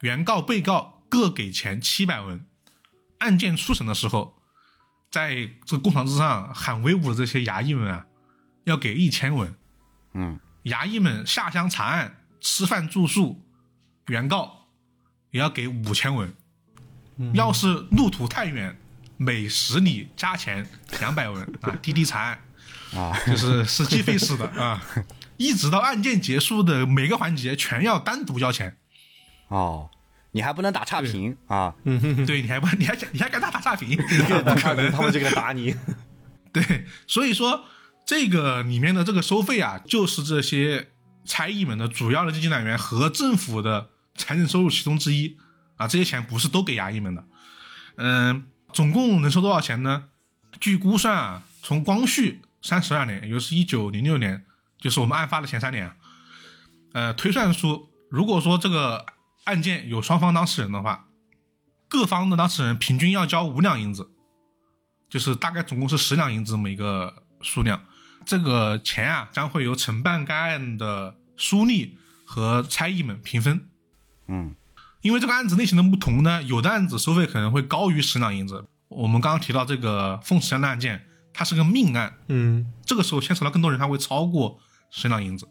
原告、被告各给钱七百文。案件初审的时候，在这个公堂之上喊威武的这些衙役们啊，要给一千文。嗯衙役们下乡查案、吃饭住宿，原告也要给五千文。要是路途太远，每十里加钱两百文啊，滴滴查案啊，就是是计费式的啊，一直到案件结束的每个环节全要单独交钱。哦，你还不能打差评啊？对，你还不你还想你还敢打打差评？不可能，他们就该打你。对，所以说这个里面的这个收费啊，就是这些差役们的主要的经济来源和政府的财政收入其中之一啊。这些钱不是都给衙役们的，嗯，总共能收多少钱呢？据估算啊，从光绪三十二年，也就是一九零六年，就是我们案发的前三年啊，呃，推算出，如果说这个案件有双方当事人的话，各方的当事人平均要交五两银子。就是大概总共是十两银子这么一个数量。这个钱啊，将会由承办该案的书吏和差役们平分。嗯因为这个案子类型的不同呢，有的案子收费可能会高于十两银子。我们刚刚提到这个凤池山的案件，它是个命案，嗯这个时候牵扯到更多人，他会超过十两银子。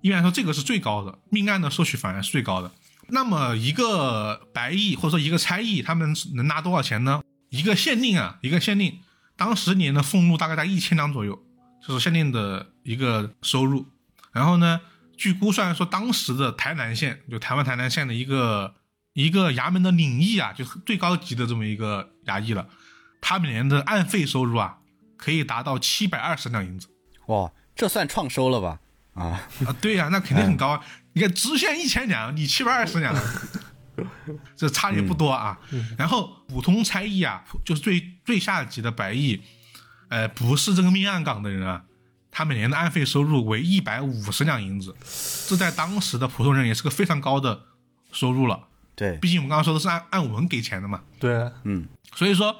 一般来说，这个是最高的，命案的收取反而是最高的。那么一个白役或者说一个差役，他们能拿多少钱呢？一个县令啊，一个县令，当时年的俸禄大概在一千两左右，就是县令的一个收入。然后呢，据估算说，当时的台南县，就台湾台南县的一个一个衙门的领役啊，就是最高级的这么一个衙役了，他每年的案费收入啊，可以达到七百二十两银子。哇，这算创收了吧？啊，啊，对呀、那肯定很高啊！你看知县一千两，你七百二十两，这差距不多啊。然后普通差役啊，就是最最下级的白役，呃，不是这个命案岗的人啊，他每年的案费收入为一百五十两银子，这在当时的普通人也是个非常高的收入了。对，毕竟我们刚刚说的是按按文给钱的嘛，对，嗯所以说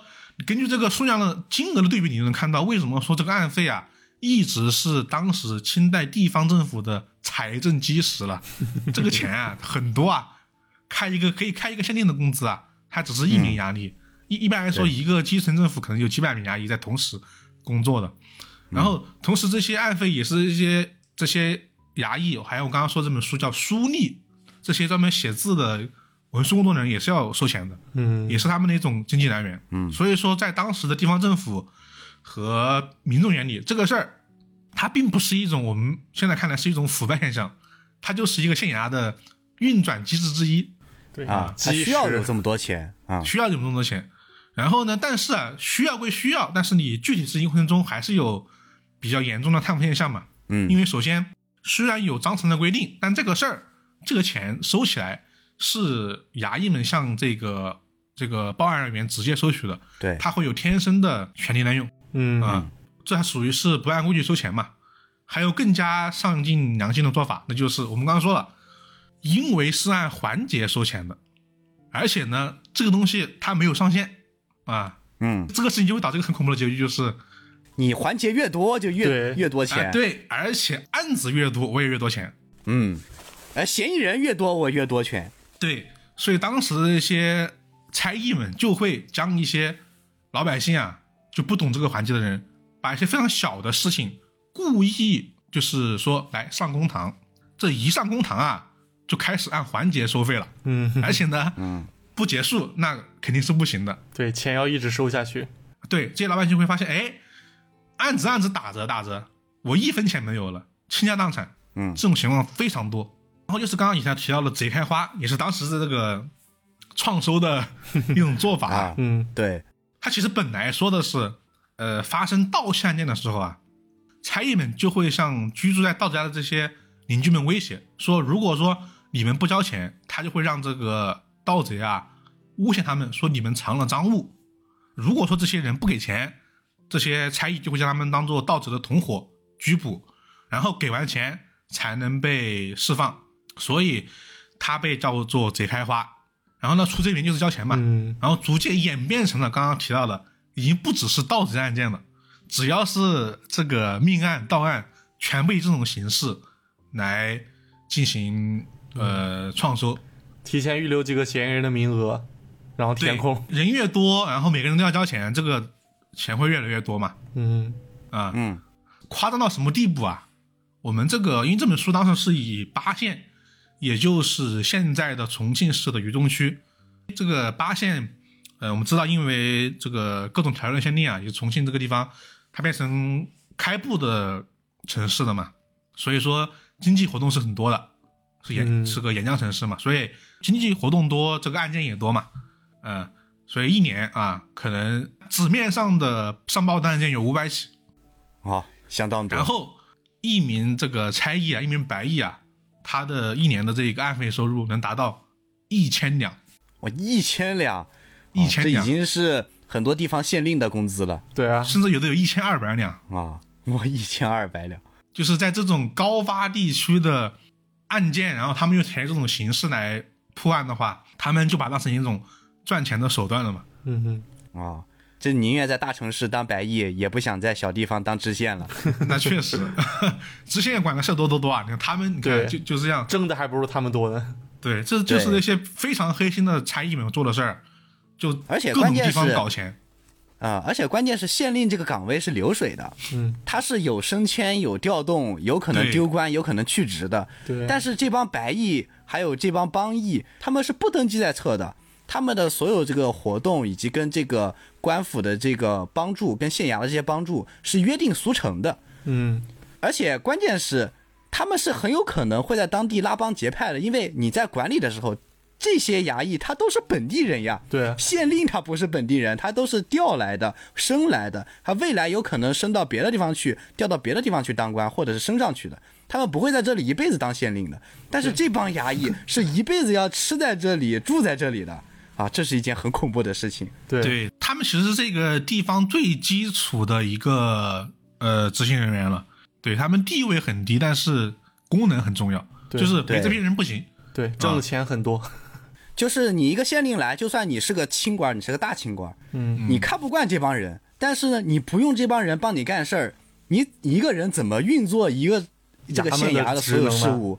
根据这个数量的金额的对比，你就能看到为什么说这个案费啊，一直是当时清代地方政府的财政基石了。这个钱啊很多啊，开一个可以开一个县令的工资啊，它只是一名衙役。一一般来说，一个基层政府可能有几百名衙役在同时工作的，然后同时这些案费也是一些这些衙役，还有我刚刚说这本书叫书吏，这些专门写字的文书工作人员也是要收钱的。嗯也是他们的一种经济来源。嗯所以说在当时的地方政府和民众原理，这个事儿它并不是一种我们现在看来是一种腐败现象，它就是一个县衙的运转机制之一，对。啊，它需要有这么多钱啊，需要有这么多钱。然后呢，但是啊，需要归需要，但是你具体执行过程中还是有比较严重的贪腐现象嘛。嗯。因为首先虽然有章程的规定，但这个事儿这个钱收起来是衙役们向这个这个报案人员直接收取的，对，他会有天生的权利滥用嗯。啊，这还属于是不按规矩收钱嘛。还有更加上进良心的做法，那就是我们刚刚说了，因为是按环节收钱的，而且呢，这个东西它没有上限啊，嗯，这个事情就会导致一个很恐怖的结局，就是你环节越多就越越多钱，对，而且案子越多，我也越多钱。嗯，而嫌疑人越多我越多钱，对，所以当时的一些差役们就会将一些老百姓啊，就不懂这个环节的人，把一些非常小的事情故意就是说来上公堂，这一上公堂啊，就开始按环节收费了，嗯，而且呢，嗯，不结束那肯定是不行的。对，钱要一直收下去。对，这些老百姓会发现，哎，案子案子打着打着，我一分钱没有了，倾家荡产，嗯这种情况非常多。然后就是刚刚以前提到的贼开花，也是当时的这个创收的 一种做法。啊，嗯对，他其实本来说的是，呃，发生盗窃案件的时候啊，差役们就会向居住在盗家的这些邻居们威胁，说如果说你们不交钱，他就会让这个盗贼啊诬陷他们说你们藏了赃物。如果说这些人不给钱，这些差役就会将他们当做盗贼的同伙拘捕，然后给完钱才能被释放。所以他被叫做贼开花。然后呢，出这名就是交钱嘛。嗯然后逐渐演变成了刚刚提到的，已经不只是盗贼案件了，只要是这个命案、盗案，全部以这种形式来进行呃创收。提前预留几个嫌疑人的名额，然后填对空。人越多，然后每个人都要交钱，这个钱会越来越多嘛。嗯啊、嗯夸张到什么地步啊？我们这个因为这本书当时是以巴县，也就是现在的重庆市的渝中区，这个巴县，呃，我们知道因为这个各种条件限定啊，就重庆这个地方它变成开埠的城市了嘛，所以说经济活动是很多的，是沿、嗯是个沿江城市嘛，所以经济活动多，这个案件也多嘛，嗯、所以一年啊，可能纸面上的上报的案件有五百起。啊，相当多。然后一名这个差役啊，一名白役啊，他的一年的这个案费收入能达到一千两，哇，一千两，一千两哦这已经是很多地方县令的工资了对啊，甚至有的有一千二百两。啊！哇，一千二百两，就是在这种高发地区的案件，然后他们用采用这种形式来破案的话，他们就把它当成一种赚钱的手段了嘛。嗯哼，啊，这宁愿在大城市当白役，也不想在小地方当知县了。那确实，知县管的事多多多啊！你看他们，你看对就就是这样，挣的还不如他们多呢。对，这就是那些非常黑心的差役们做的事儿，就而且各种地方关键是搞钱。啊、而且关键是县令这个岗位是流水的，嗯，他是有升迁、有调动，有可能丢官，有可能去职的。对但是这帮白役还有这帮帮役，他们是不登记在册的，他们的所有这个活动以及跟这个官府的这个帮助、跟县衙的这些帮助是约定俗成的，嗯。而且关键是他们是很有可能会在当地拉帮结派的，因为你在管理的时候，这些衙役他都是本地人呀。对。啊县令他不是本地人，他都是调来的、升来的，他未来有可能升到别的地方去，调到别的地方去当官，或者是升上去的。他们不会在这里一辈子当县令的，但是这帮衙役是一辈子要吃在这里、住在这里的啊，这是一件很恐怖的事情。对对他们其实这个地方最基础的一个呃执行人员了，对他们地位很低，但是功能很重要，对就是对没这批人不行。对，挣的钱很多。就是你一个县令来，就算你是个清官，你是个大清官，嗯，你看不惯这帮人，但是呢，你不用这帮人帮你干事儿，你一个人怎么运作一个这个县衙的所有事务？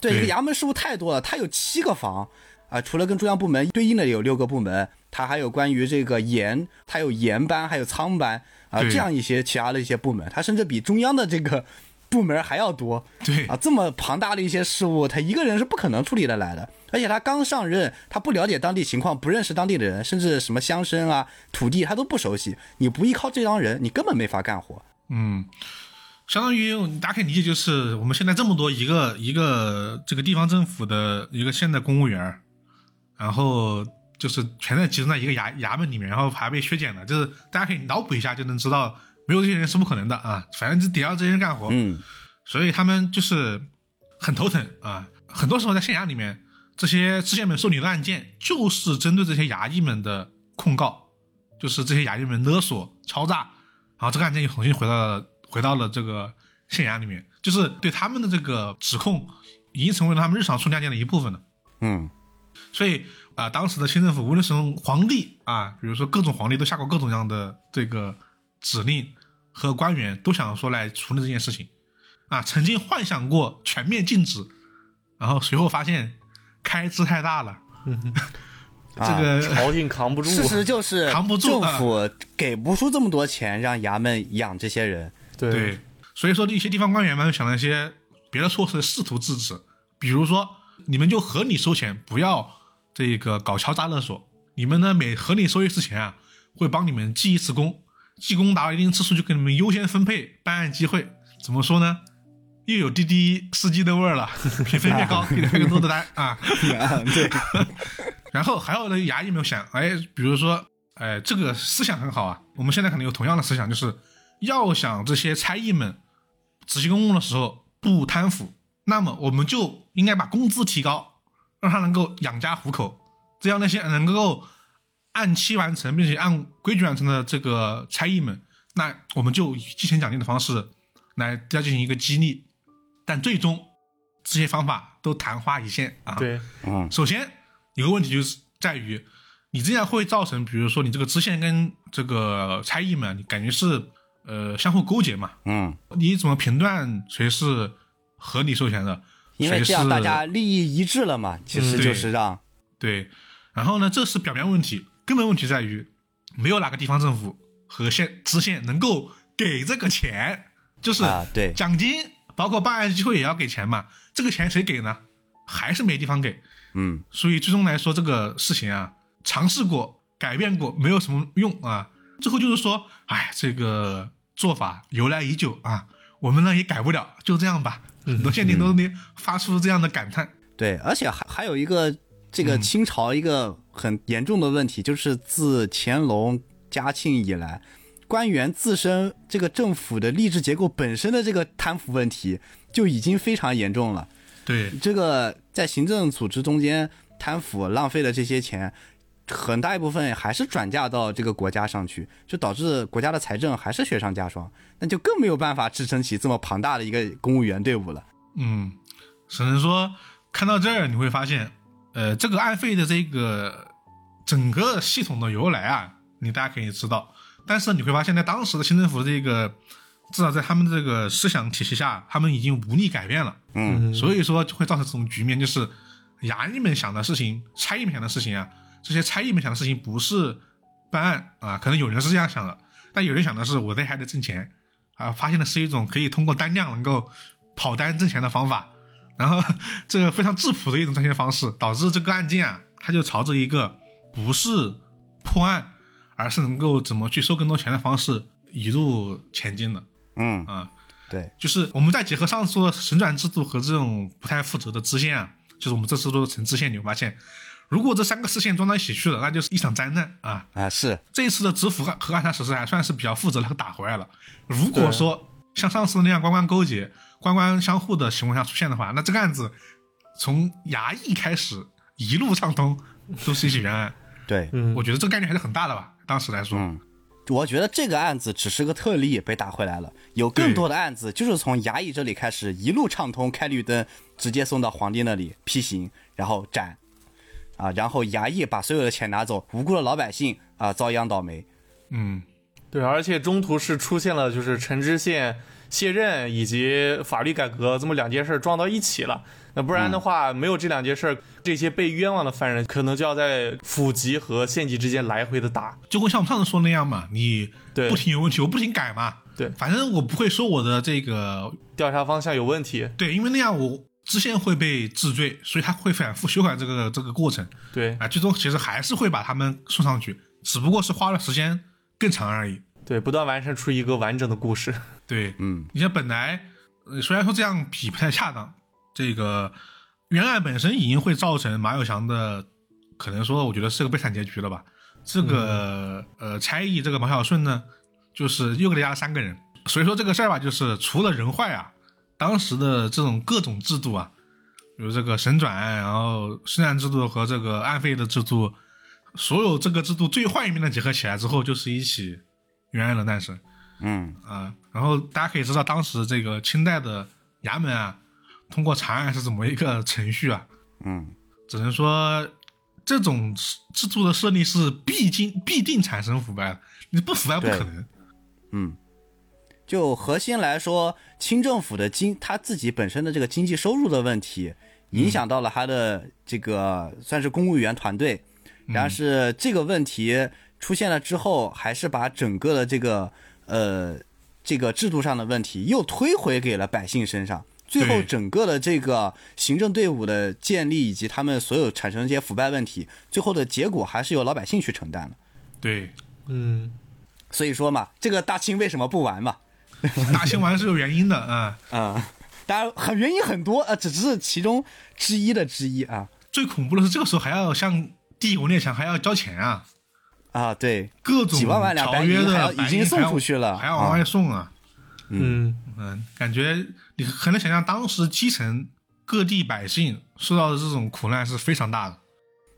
对，对这个衙门事务太多了，他有七个房啊，除了跟中央部门对应的有六个部门，它还有关于这个盐，它有盐班，还有仓班啊，对这样一些其他的一些部门，它甚至比中央的这个 部门还要多。对啊，这么庞大的一些事务，他一个人是不可能处理得来的。而且他刚上任，他不了解当地情况，不认识当地的人，甚至什么乡绅啊、土地他都不熟悉。你不依靠这帮人，你根本没法干活。嗯，相当于大家可以理解，就是我们现在这么多一个一个这个地方政府的一个现在公务员儿，然后就是全在集中在一个衙衙门里面，然后还被削减了，就是大家可以脑补一下就能知道，没有这些人是不可能的啊，反正就得让这些人干活。嗯，所以他们就是很头疼啊。很多时候在县衙里面，这些知县们受理的案件，就是针对这些衙役们的控告，就是这些衙役们勒索、敲诈，然后这个案件又重新回到了回到了这个县衙里面，就是对他们的这个指控，已经成为了他们日常处理案件的一部分了。嗯，所以啊、当时的清政府无论是皇帝啊，比如说各种皇帝都下过各种各样的这个指令，和官员都想说来处理这件事情。啊，曾经幻想过全面禁止，然后随后发现开支太大了，这个、朝廷扛不住。事实就是扛不住啊政府给不出这么多钱让衙门养这些人。对。对，所以说一些地方官员们想了一些别的措施试图制止，比如说你们就合理收钱，不要这个搞敲诈勒索。你们呢每合理收益之前啊，会帮你们记一次功，记功达到一定次数就给你们优先分配办案机会。怎么说呢？又有滴滴司机的味儿了，评分越高，给你开更多的单啊。对，然后还有的衙役没有想，哎，比如说，哎，这个思想很好啊。我们现在可能有同样的思想，就是要想这些差役们执行公务的时候不贪腐，那么我们就应该把工资提高，让他能够养家糊口。这样那些能够按期完成并且按规矩完成的这个差役们，那我们就以金钱奖励的方式来对他进行一个激励。但最终这些方法都昙花一现啊。对，嗯首先有个问题就是在于，你这样会造成，比如说你这个知县跟这个差役们，你感觉是呃相互勾结嘛？嗯，你怎么评断谁是合理授权的？因为这样大家利益一致了嘛，其实嗯就是让对，然后呢，这是表面问题，根本问题在于没有哪个地方政府和县知县能够给这个钱，就是啊对奖金，包括办案机会也要给钱嘛，这个钱谁给呢？还是没地方给，嗯所以最终来说，这个事情啊，尝试过、改变过，没有什么用啊。最后就是说，哎，这个做法由来已久啊，我们呢也改不了，就这样吧。很多县令都得发出这样的感叹。对，而且还还有一个这个清朝一个很严重的问题，就是自乾隆、嘉庆以来，官员自身这个政府的吏治结构本身的这个贪腐问题就已经非常严重了。对，这个在行政组织中间贪腐浪费的这些钱，很大一部分还是转嫁到这个国家上去，就导致国家的财政还是雪上加霜，那就更没有办法支撑起这么庞大的一个公务员队伍了。嗯，只能说看到这儿你会发现，呃，这个案费的这个整个系统的由来啊，你大家可以知道，但是你会发现在当时的新政府的这个，至少在他们这个思想体系下，他们已经无力改变了。嗯所以说就会造成这种局面，就是衙役们想的事情，差役们想的事情啊，这些差役们想的事情不是办案啊，可能有人是这样想的，但有人想的是我这还得挣钱啊，发现的是一种可以通过单量能够跑单挣钱的方法，然后这个非常质朴的一种赚钱方式，导致这个案件啊，它就朝着一个不是破案，而是能够怎么去收更多钱的方式一路前进的嗯，啊。对，就是我们再结合上次说的神转制度和这种不太负责的支线啊，就是我们这次说的成支线，你会发现，如果这三个市县装到一起去了，那就是一场灾难啊！啊是，这一次的知府和暗杀实施还算是比较负责的打回来了。如果说像上次那样官官勾结、官官相护的情况下出现的话，那这个案子从衙役开始一路畅通，都是一起冤案。对，嗯我觉得这个概率还是很大的吧，当时来说。嗯，我觉得这个案子只是个特例，被打回来了。有更多的案子就是从衙役这里开始，一路畅通，开绿灯，直接送到皇帝那里批刑，然后斩，啊，然后衙役把所有的钱拿走，无辜的老百姓啊遭殃倒霉。嗯，对，而且中途是出现了就是陈知县卸任以及法律改革这么两件事撞到一起了。那不然的话，没有这两件事，这些被冤枉的犯人可能就要在府级和县级之间来回的打。就会像我们上次说那样嘛，你对不停有问题，我不停改嘛。对反正我不会说我的这个调查方向有问题，对，因为那样我知县会被治罪，所以他会反复修改这个这个过程对啊，最终其实还是会把他们送上去，只不过是花了时间更长而已。对，不断完善出一个完整的故事。对，嗯，你像本来呃虽然说这样比不太恰当，这个冤案本身已经会造成马有祥的，可能说我觉得是个悲惨结局了吧。这个、呃猜疑这个马小顺呢，就是又给他压了三个人，所以说这个事儿吧，就是除了人坏啊，当时的这种各种制度啊，比如这个神转，然后圣战制度和这个案费的制度，所有这个制度最坏一面的结合起来之后，就是一起冤案的诞生。嗯啊，然后大家可以知道，当时这个清代的衙门啊，通过查案是怎么一个程序啊？嗯，只能说这种制度的设立是必经必定产生腐败的，你不腐败不可能。嗯，就核心来说，清政府的经他自己本身的这个经济收入的问题，影响到了他的这个算是公务员团队。然后是这个问题出现了之后，还是把整个的这个呃这个制度上的问题又推回给了百姓身上。最后，整个的这个行政队伍的建立以及他们所有产生的这些腐败问题，最后的结果还是由老百姓去承担了。对，嗯，所以说嘛，这个大清为什么不完嘛？大清完是有原因的啊。啊、当然很原因很多，呃，只是其中之一的之一啊。最恐怖的是这个时候还要向帝国列强还要交钱啊，啊，对，各种几万万两白条约银的已经送出去了还要往外送啊。嗯，嗯，感觉你很能想象当时基层各地百姓受到的这种苦难是非常大的。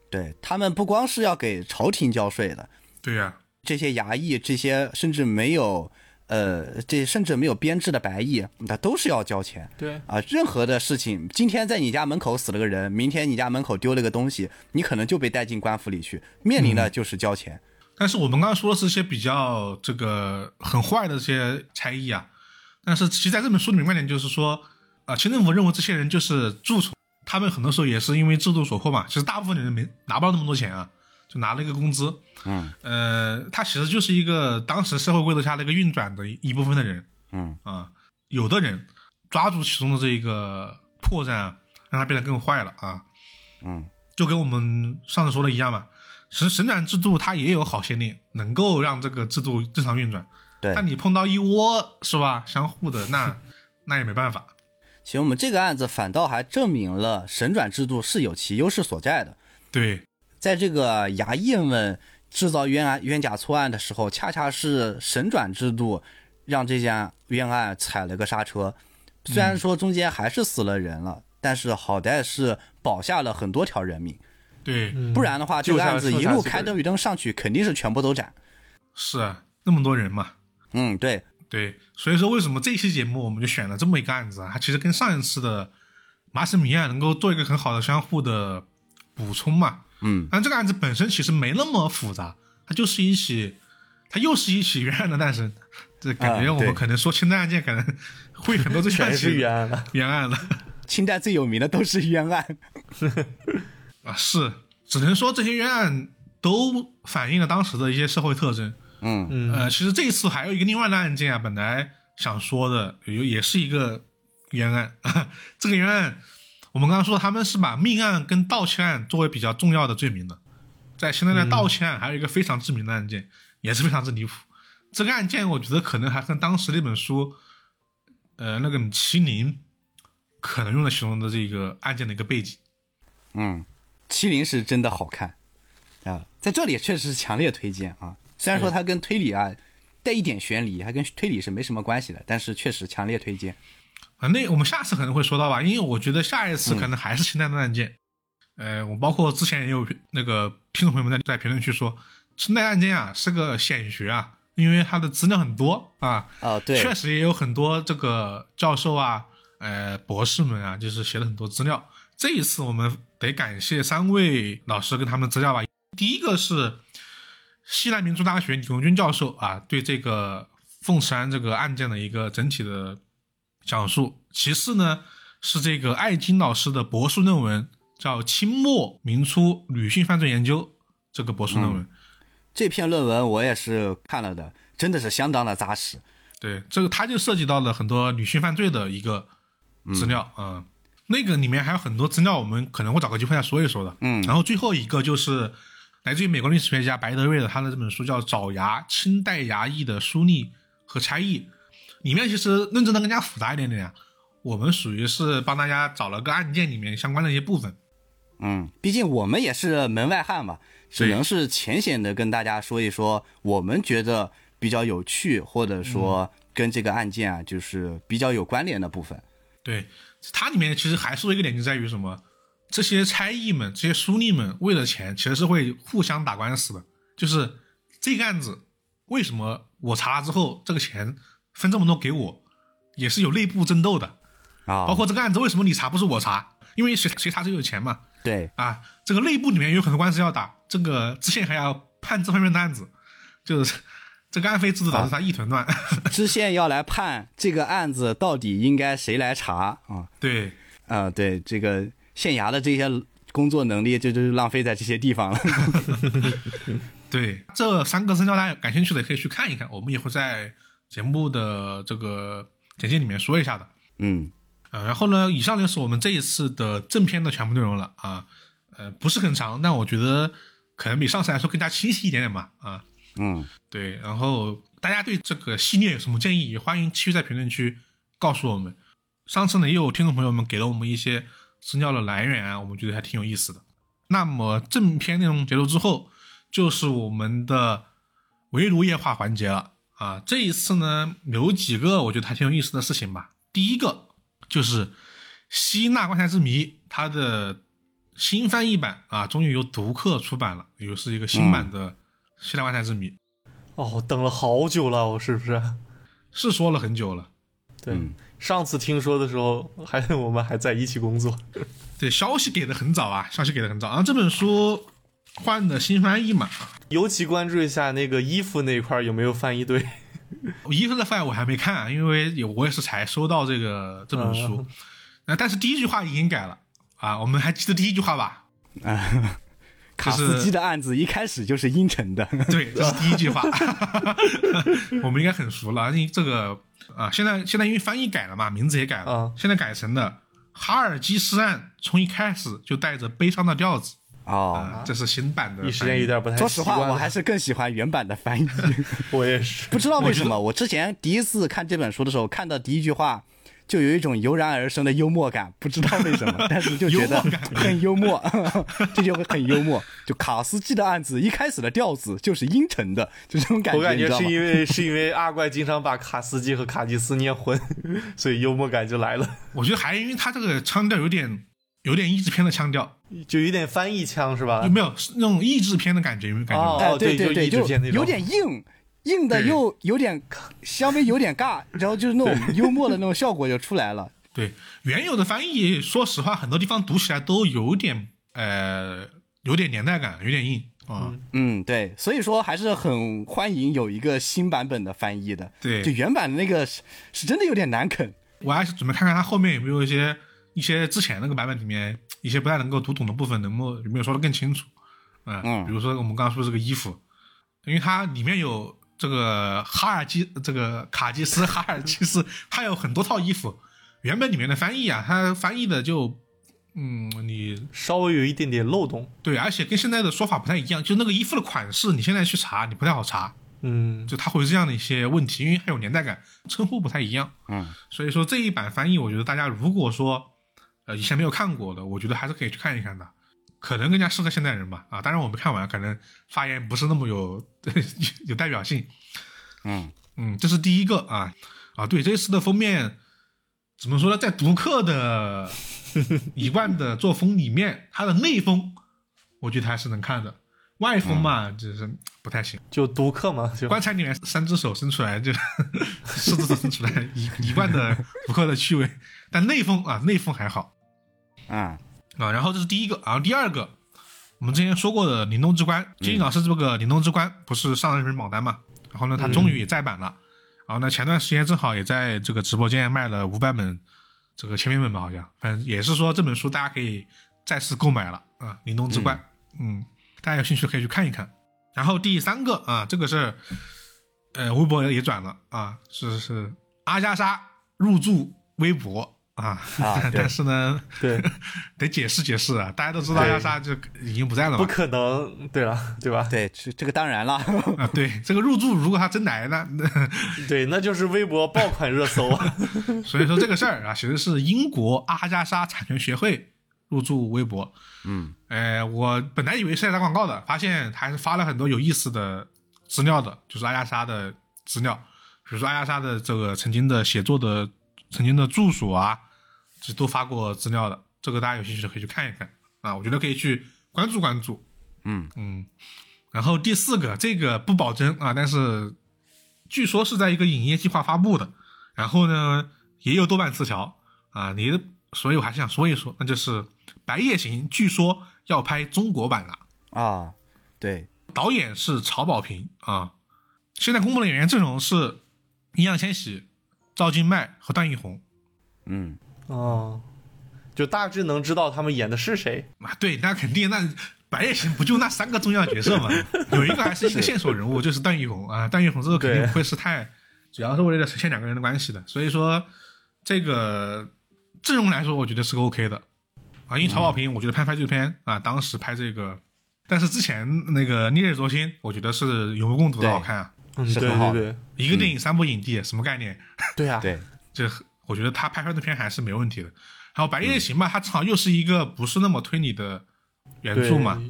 对他们不光是要给朝廷交税的，对呀、这些衙役，这些甚至没有呃，这甚至没有编制的白役，那都是要交钱。对，啊，任何的事情，今天在你家门口死了个人，明天你家门口丢了个东西，你可能就被带进官府里去，面临的就是交钱。但是我们刚刚说的是一些比较这个很坏的这些差役啊，但是其实在这本书里面观点就是说，啊、清政府认为这些人就是蛀虫，他们很多时候也是因为制度所迫嘛。其实大部分的人没拿不到那么多钱啊，就拿了一个工资。嗯，呃，他其实就是一个当时社会规则下的一个运转的一一部分的人。嗯啊，有的人抓住其中的这一个破绽啊，让他变得更坏了啊。嗯，就跟我们上次说的一样嘛，省省转制度它也有好先例，能够让这个制度正常运转。对。但你碰到一窝是吧，相互的，那 那也没办法。其实我们这个案子反倒还证明了省转制度是有其优势所在的。对，在这个衙役们制造冤案、冤假错案的时候，恰恰是神转制度让这件冤案踩了个刹车。虽然说中间还是死了人了，但是好歹是保下了很多条人命。对，不然的话，这个案子一路开灯绿灯上去，肯定是全部都斩。是啊，那么多人嘛。嗯，对，对，所以说为什么这期节目我们就选了这么一个案子啊？它其实跟上一次的麻省谜案能够做一个很好的相互的补充嘛。嗯，但这个案子本身其实没那么复杂，它就是一起，它又是一起冤案的诞生。这感觉我们可能说清代案件可能会很多这全是冤案案了。冤案了清代最有名的都是冤案。啊，是只能说这些冤案都反映了当时的一些社会特征。嗯嗯，呃，其实这一次还有一个另外的案件啊，本来想说的有也是一个冤案，这个冤案我们刚刚说他们是把命案跟盗窃案作为比较重要的罪名的，在现在的盗窃案还有一个非常知名的案件，也是非常之离谱。这个案件我觉得可能还跟当时那本书，呃，那个麒麟可能用来形容的这个案件的一个背景。嗯，麒麟是真的好看啊，在这里确实是强烈推荐啊。虽然说它跟推理啊带一点悬疑，还跟推理是没什么关系的，但是确实强烈推荐。啊，那我们下次可能会说到吧，因为我觉得下一次可能还是清代的案件。呃，我包括之前也有那个听众朋友们在在评论区说，清代案件啊是个显学啊，因为它的资料很多啊，哦，对，确实也有很多这个教授啊，呃，博士们啊，就是写了很多资料。这一次我们得感谢三位老师跟他们的资料吧。第一个是西南民族大学李荣军教授啊，对这个凤池庵这个案件的一个整体的讲述。其次呢是这个艾金老师的博士论文，叫《清末民初女性犯罪研究》这个博士论文。这篇论文我也是看了的，真的是相当的扎实。对，这个它就涉及到了很多女性犯罪的一个资料啊、嗯那个里面还有很多资料，我们可能会找个机会再说一说的。嗯然后最后一个就是来自于美国历史学家白德瑞的他的这本书叫《爪牙：清代衙役的书吏和差役》，里面其实论证的更加复杂一点点啊。我们属于是帮大家找了个案件里面相关的一些部分。嗯，毕竟我们也是门外汉嘛，只能是浅显的跟大家说一说我们觉得比较有趣，或者说跟这个案件啊，就是比较有关联的部分。对，它里面其实还说一个点，就在于什么？这些差役们、这些书吏们为了钱，其实是会互相打官司的。就是这个案子，为什么我查了之后，这个钱分这么多给我，也是有内部争斗的。啊，包括这个案子，为什么你查不是我查？因为谁谁查谁有钱嘛。对，啊，这个内部里面有很多官司要打，这个知县还要判这方面的案子，就是这个案费制度导致他一团乱。知县要来判这个案子到底应该谁来查啊？对，啊，对，这个县衙的这些工作能力，就就是浪费在这些地方了。对，这三个生肖大家感兴趣的可以去看一看，我们也会在节目的这个简介里面说一下的。嗯，呃，然后呢，以上就是我们这一次的正片的全部内容了啊，呃，不是很长，但我觉得可能比上次来说更加清晰一点点吧，啊，嗯，对，然后大家对这个系列有什么建议，也欢迎继续在评论区告诉我们。上次呢，也有听众朋友们给了我们一些资料的来源啊，我们觉得还挺有意思的。那么正片内容结束之后，就是我们的围炉夜话环节了啊。这一次呢，有几个我觉得还挺有意思的事情吧。第一个就是《希腊棺材之谜》它的新翻译版啊，终于由读客出版了，又是一个新版的《希腊棺材之谜》，哦，等了好久了，我是不是？是说了很久了。对，嗯上次听说的时候，还 我们还在一起工作。对，消息给的很早啊，消息给的很早。然后这本书换的新翻译嘛，尤其关注一下那个衣服那一块儿有没有翻译对。衣服的翻译我还没看，啊因为有我也是才收到这个这本书。呃，但是第一句话已经改了啊，我们还记得第一句话吧？啊，卡斯基的案子一开始就是阴沉的。对，这是第一句话，我们应该很熟了。因为这个啊，现在现在因为翻译改了嘛，名字也改了，啊现在改成了哈尔基斯案，从一开始就带着悲伤的调子哦，啊，这是新版的。一时间有点不太说实话，我还是更喜欢原版的翻译。我也是。不知道为什么，我之前第一次看这本书的时候，看到第一句话，就有一种油然而生的幽默感，不知道为什么，但是就觉得很幽默，这就会很幽默。就卡斯基的案子一开始的调子就是阴沉的，就这种感觉，我感觉是？因为是因为阿怪经常把卡斯基和卡吉斯捏混，所以幽默感就来了，我觉得还因为他这个腔调有点有点译制片的腔调，就有点翻译腔是吧有？没有那种译制片的感觉？有没有感觉？哦哎，对对对，就片那种有点硬。硬的又有点稍微有点尬，然后就是那种幽默的那种效果就出来了。对，原有的翻译，说实话，很多地方读起来都有点呃，有点年代感，有点硬啊。嗯，对，所以说还是很欢迎有一个新版本的翻译的。对就原版的那个是是真的有点难啃。我还是准备看看它后面有没有一些一些之前那个版本里面一些不太能够读懂的部分，能够有没有说的更清楚？嗯，嗯比如说我们刚刚说这个衣服，因为它里面有这个哈尔基这个卡基斯哈尔基斯，它有很多套衣服。原本里面的翻译啊，它翻译的就嗯，你稍微有一点点漏洞。对，而且跟现在的说法不太一样，就那个衣服的款式，你现在去查你不太好查，嗯，就它会有这样的一些问题，因为还有年代感，称呼不太一样。嗯，所以说这一版翻译，我觉得大家如果说呃以前没有看过的，我觉得还是可以去看一看的，可能更加适合现代人吧。啊，当然我没看完，可能发言不是那么有 有代表性。嗯嗯，这是第一个啊啊，对，这次的封面怎么说呢？在读客的 一贯的作风里面，它的内封我觉得还是能看的，外封嘛，就是不太行。就读客嘛，就 棺材里面三只手伸出来，就四只手伸出来，一一贯的读客的趣味。但内封啊，内封还好啊啊。然后这是第一个，然后第二个，我们之前说过的《灵动之关》，金英老师这个《灵动之关》不是上了一本榜单嘛？然后呢，他终于也再版了。然后呢，前段时间正好也在这个直播间卖了五百本这个签名本吧，好像，反正也是说这本书大家可以再次购买了啊，《灵动之棺》，嗯，大家有兴趣可以去看一看。然后第三个啊，这个是呃微博也转了啊，是是阿加莎入驻微博啊，啊 但是呢，对，得解释解释啊，大家都知道阿加莎就已经不在了嘛，不可能，对了，对吧？对，这这个当然了。啊，对，这个入驻如果他真来呢，那对，那就是微博爆款热搜。所以说这个事儿啊，其实是英国阿加莎产权协会入驻微博。嗯，呃，我本来以为是在打广告的，发现他还是发了很多有意思的资料的，就是阿加莎的资料，比如说阿加莎的这个曾经的写作的、曾经的住所啊，这都发过资料的。这个大家有兴趣的可以去看一看。啊，我觉得可以去关注关注。嗯。嗯，然后第四个这个不保真啊，但是据说是在一个影业计划发布的，然后呢也有豆瓣词条。啊，你所以我还是想说一说，那就是《白夜行》据说要拍中国版了，啊，对，导演是曹保平啊，现在公布的演员阵容是易烊千玺、赵今麦和段奕宏。嗯哦，就大致能知道他们演的是谁。啊，对，那肯定那。白夜行不就那三个重要角色嘛？有一个还是一个线索人物，就是段奕宏啊。段奕宏这个肯定不会是太，主要是为了呈现两个人的关系的。所以说，这个阵容来说，我觉得是个 OK 的啊。因为曹保平，我觉得拍拍纪录片啊，当时拍这个，但是之前那个《烈日灼心》，我觉得是有目共睹的好看啊。嗯，对是很好的对对一个电影三部影帝，什么概念？对啊，对，这我觉得他拍出来的片还是没问题的。然后《白夜行》吧，它正好又是一个不是那么推理的原著嘛，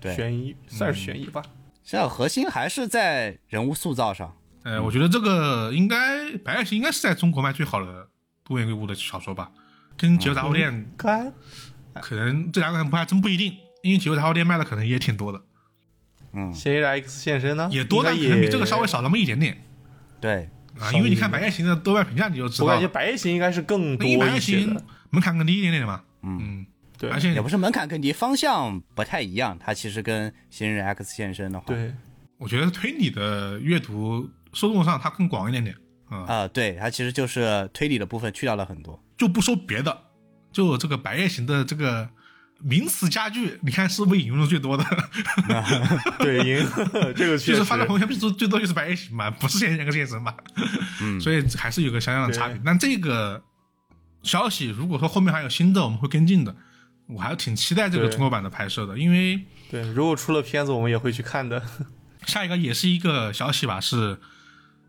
对悬疑算是悬疑吧。现在核心还是在人物塑造上。呃，我觉得这个应该《白夜行》应该是在中国卖最好的多元归物的小说吧，跟《解忧杂货店》该可能这两个不还真不一定，因为《解忧杂货店》卖的可能也挺多的，嗯，嫌疑人 X 现身呢，也多，但可能比这个稍微少那么一点点对，啊。因为你看《白夜行》的豆瓣评价你就知道，我感觉白夜行应该是更多一些行的。》门槛更低一点点的嘛，嗯，对而且也不是门槛更低，方向不太一样。它其实跟《嫌疑人 X 现身》的话，对，我觉得推理的阅读受众上它更广一点点，啊、啊、对，它其实就是推理的部分去掉了很多。就不说别的，就这个《白夜行》的这个名词佳句，你看是不是引用的最多的？对，赢 这个确实就是发在朋友圈最多最多就是《白夜行》嘛，不是《嫌疑人跟现身》嘛，嗯所以还是有个相应的差别。但这个消息如果说后面还有新的，我们会跟进的。我还是挺期待这个中国版的拍摄的，因为对，如果出了片子，我们也会去看的。下一个也是一个消息吧，是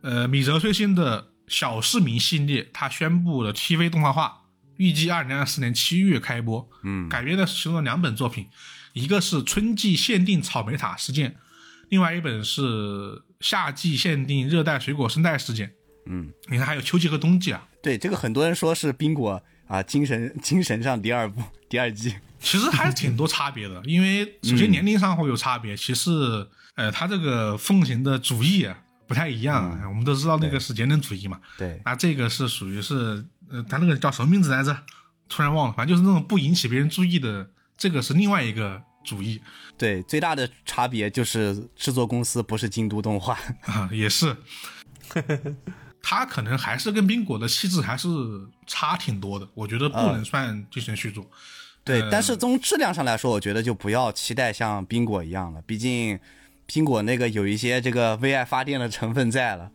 呃米泽最新的小市民系列，他宣布了 TV 动画化，预计二零二四年七月开播。嗯，改编的其中的两本作品，一个是春季限定草莓塔事件，另外一本是夏季限定热带水果生态事件。嗯，你看还有秋季和冬季啊，对，这个很多人说是冰果啊，精神 精神上第二部第二季。其实还是挺多差别的，因为首先年龄上会有差别，其次，呃，他这个奉行的主义啊不太一样啊。我们都知道那个是节能主义嘛，对，那这个是属于是，呃，他那个叫什么名字来着？突然忘了，反正就是那种不引起别人注意的，这个是另外一个主意对，最大的差别就是制作公司不是京都动画。啊，也是。他可能还是跟冰果的气质还是差挺多的，我觉得不能算精神续作。对，呃但是从质量上来说，我觉得就不要期待像冰果一样了，毕竟苹果那个有一些这个为爱发电的成分在了，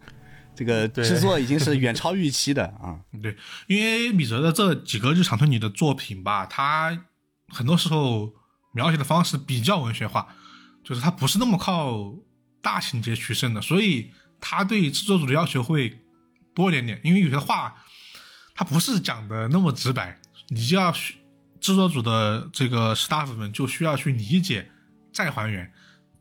这个对制作已经是远超预期的啊。对，因为米泽的这几个日常推理的作品吧，他很多时候描写的方式比较文学化，就是他不是那么靠大情节取胜的，所以他对制作组的要求会多一点点。因为有些话他不是讲的那么直白，你就要去制作组的这个 staff 们就需要去理解再还原，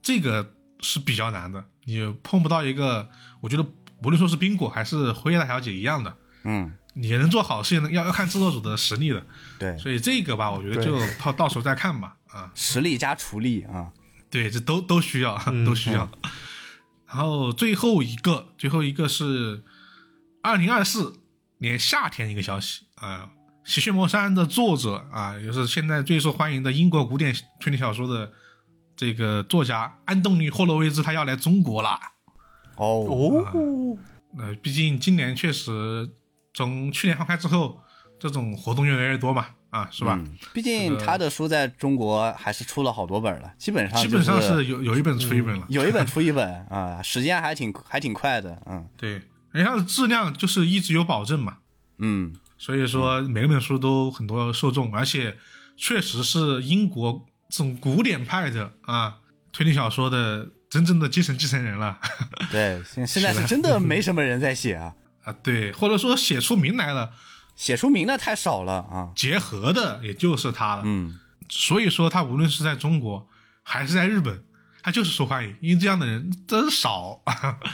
这个是比较难的。你碰不到一个，我觉得无论说是冰果还是辉夜大小姐一样的。嗯，你能做好是能要要看制作组的实力的，对，所以这个吧，我觉得就到到时候再看吧。啊，实力加厨力啊。对，这都都需要，都需要。然后最后一个，最后一个是二零二四年夏天一个消息啊，《喜血魔山》的作者啊，也是现在最受欢迎的英国古典推理小说的这个作家安东尼·霍洛维兹，他要来中国啦。哦，哦，呃，毕竟今年确实从去年放开之后，这种活动越来越多嘛，啊，是吧？嗯，毕竟他的书在中国还是出了好多本了，基本上基本上是有有一本出一本了，有一本出一本啊，时间还挺还挺快的，嗯。对，人家的质量就是一直有保证嘛，嗯，所以说每本书都很多受众，而且确实是英国这种古典派的啊推理小说的真正的精神继承人了 对，现 现在是真的没什么人在写啊，啊，对，或者说写出名来了，写出名的太少了啊，结合的也就是他了，嗯，所以说他无论是在中国还是在日本，他就是受欢迎，因为这样的人真少。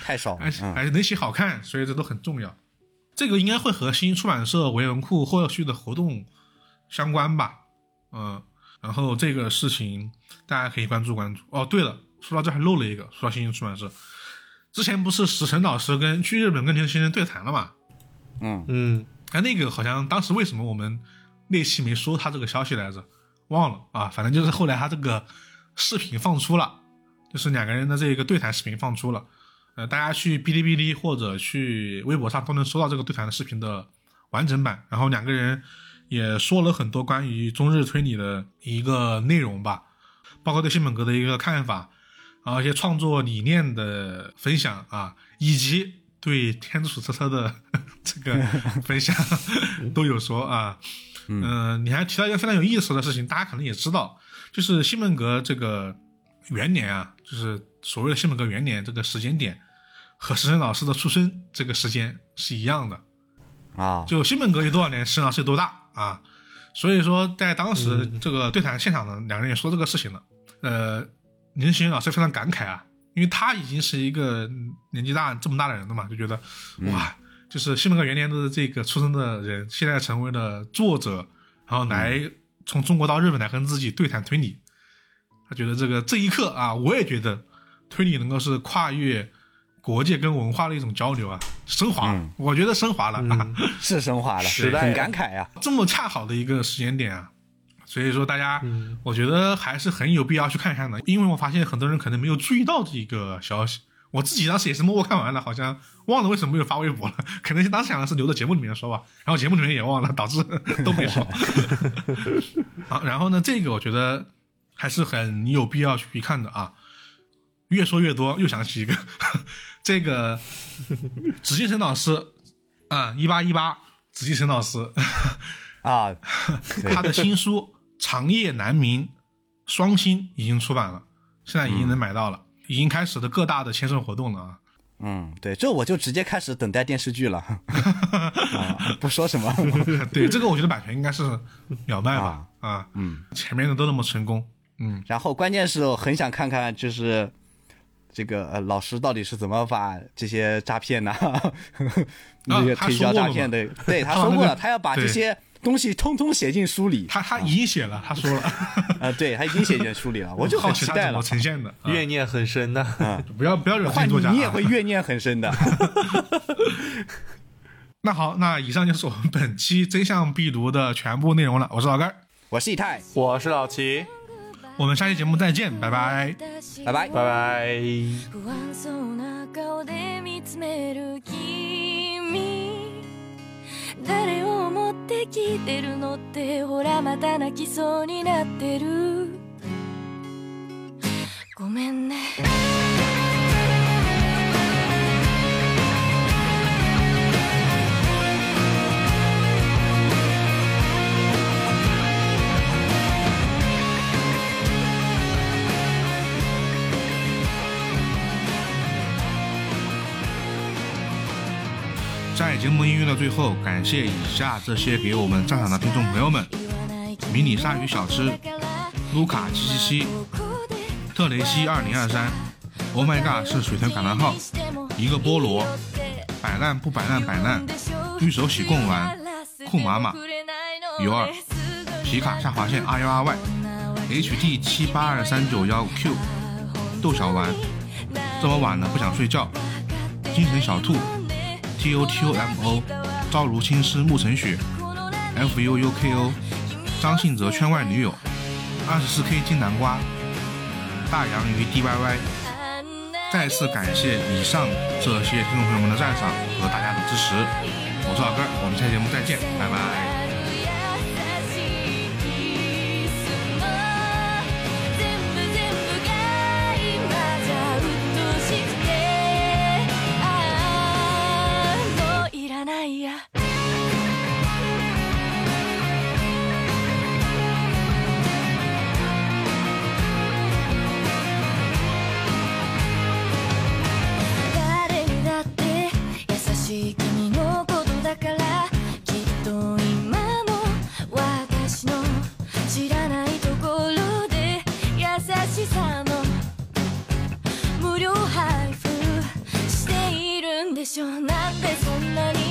太少了而，且嗯而且能写好看，所以这都很重要。这个应该会和新出版社维文库后续的活动相关吧？嗯，然后这个事情大家可以关注关注。哦，对了，说到这还漏了一个，说到新出版社，之前不是石晨老师跟去日本跟田先生对谈了嘛？嗯，嗯，哎，那个好像当时为什么我们那期没说他这个消息来着？忘了啊，反正就是后来他这个视频放出了，就是两个人的这个对谈视频放出了。呃，大家去哔哩哔哩或者去微博上都能搜到这个对谈的视频的完整版。然后两个人也说了很多关于中日推理的一个内容吧，包括对新本格的一个看法，然后一些创作理念的分享啊，以及对天竺鼠车车的 这个 分享都有说啊。嗯、你还提到一个非常有意思的事情，大家可能也知道，就是西门格这个元年啊，就是所谓的西门格元年这个时间点，和石森老师的出生这个时间是一样的。啊，就西门格有多少年，实际上是有多大啊？所以说，在当时这个对谈现场呢，两个人也说这个事情了。呃，林行老师非常感慨啊，因为他已经是一个年纪大这么大的人了嘛，就觉得哇，就是西本格元年的这个出生的人，现在成为了作者，然后来从中国到日本来跟自己对谈推理。他觉得这个这一刻啊，我也觉得推理能够是跨越国界跟文化的一种交流啊，升华，嗯我觉得升华了啊。是升华了，时代很感慨啊、这么恰好的一个时间点啊，所以说大家，嗯我觉得还是很有必要去看一看的，因为我发现很多人可能没有注意到这一个消息。我自己当时也是默默看完了，好像忘了为什么没有发微博了，可能当时想的是留到节目里面说吧，然后节目里面也忘了，导致都没说。好，然后呢，这个我觉得还是很有必要去看的啊。越说越多，又想起一个，这个紫禁城老师啊，一八一八，紫禁城老师，啊，他的新书《长夜难明》双星已经出版了，现在已经能买到了，已经开始的各大的签售活动了啊。嗯，对，这我就直接开始等待电视剧了，啊、不说什么，对，这个我觉得版权应该是秒卖吧啊，嗯，前面的都那么成功，嗯，然后关键是我很想看看，就是这个呃老师到底是怎么把这些诈骗呐、这个他推销诈骗的，对他说过了，他要把这些东西通通写进书里，他他已经写了，他说了，啊，对他已经写进书里了，我就好很期待了奇他怎么。呈现的，啊怨念很深的。不要不要惹自换你己作家、啊，你也会怨念很深的。那好，那以上就是我们本期真相必读的全部内容了。我是老根儿，我是以太，我是老齐，我们下期节目再见，拜拜。拜拜。拜拜。誰を思って聞いてるのって？ほらまた泣きそうになってる。ごめんね。在节目音乐的最后，感谢以下这些给我们赞赏的听众朋友们：迷你鲨鱼小吃、卢卡七七七、特雷西二零二三、Oh my god 是水豚感叹号、一个菠萝、摆烂不摆烂摆烂、玉手洗贡丸、酷妈妈、尤二、皮卡下划线 R 幺 R Y、HD 七八二三九幺 Q、豆小丸，这么晚了不想睡觉，精神小兔。T O T O M O，朝如青丝暮成雪，F U U K O，张信哲圈外女友，二十四 K 金南瓜，大洋鱼 D Y Y，再次感谢以上这些听众朋友们的赞赏和大家的支持，我是老根，我们下期节目再见，拜拜。でしょなんでそんなに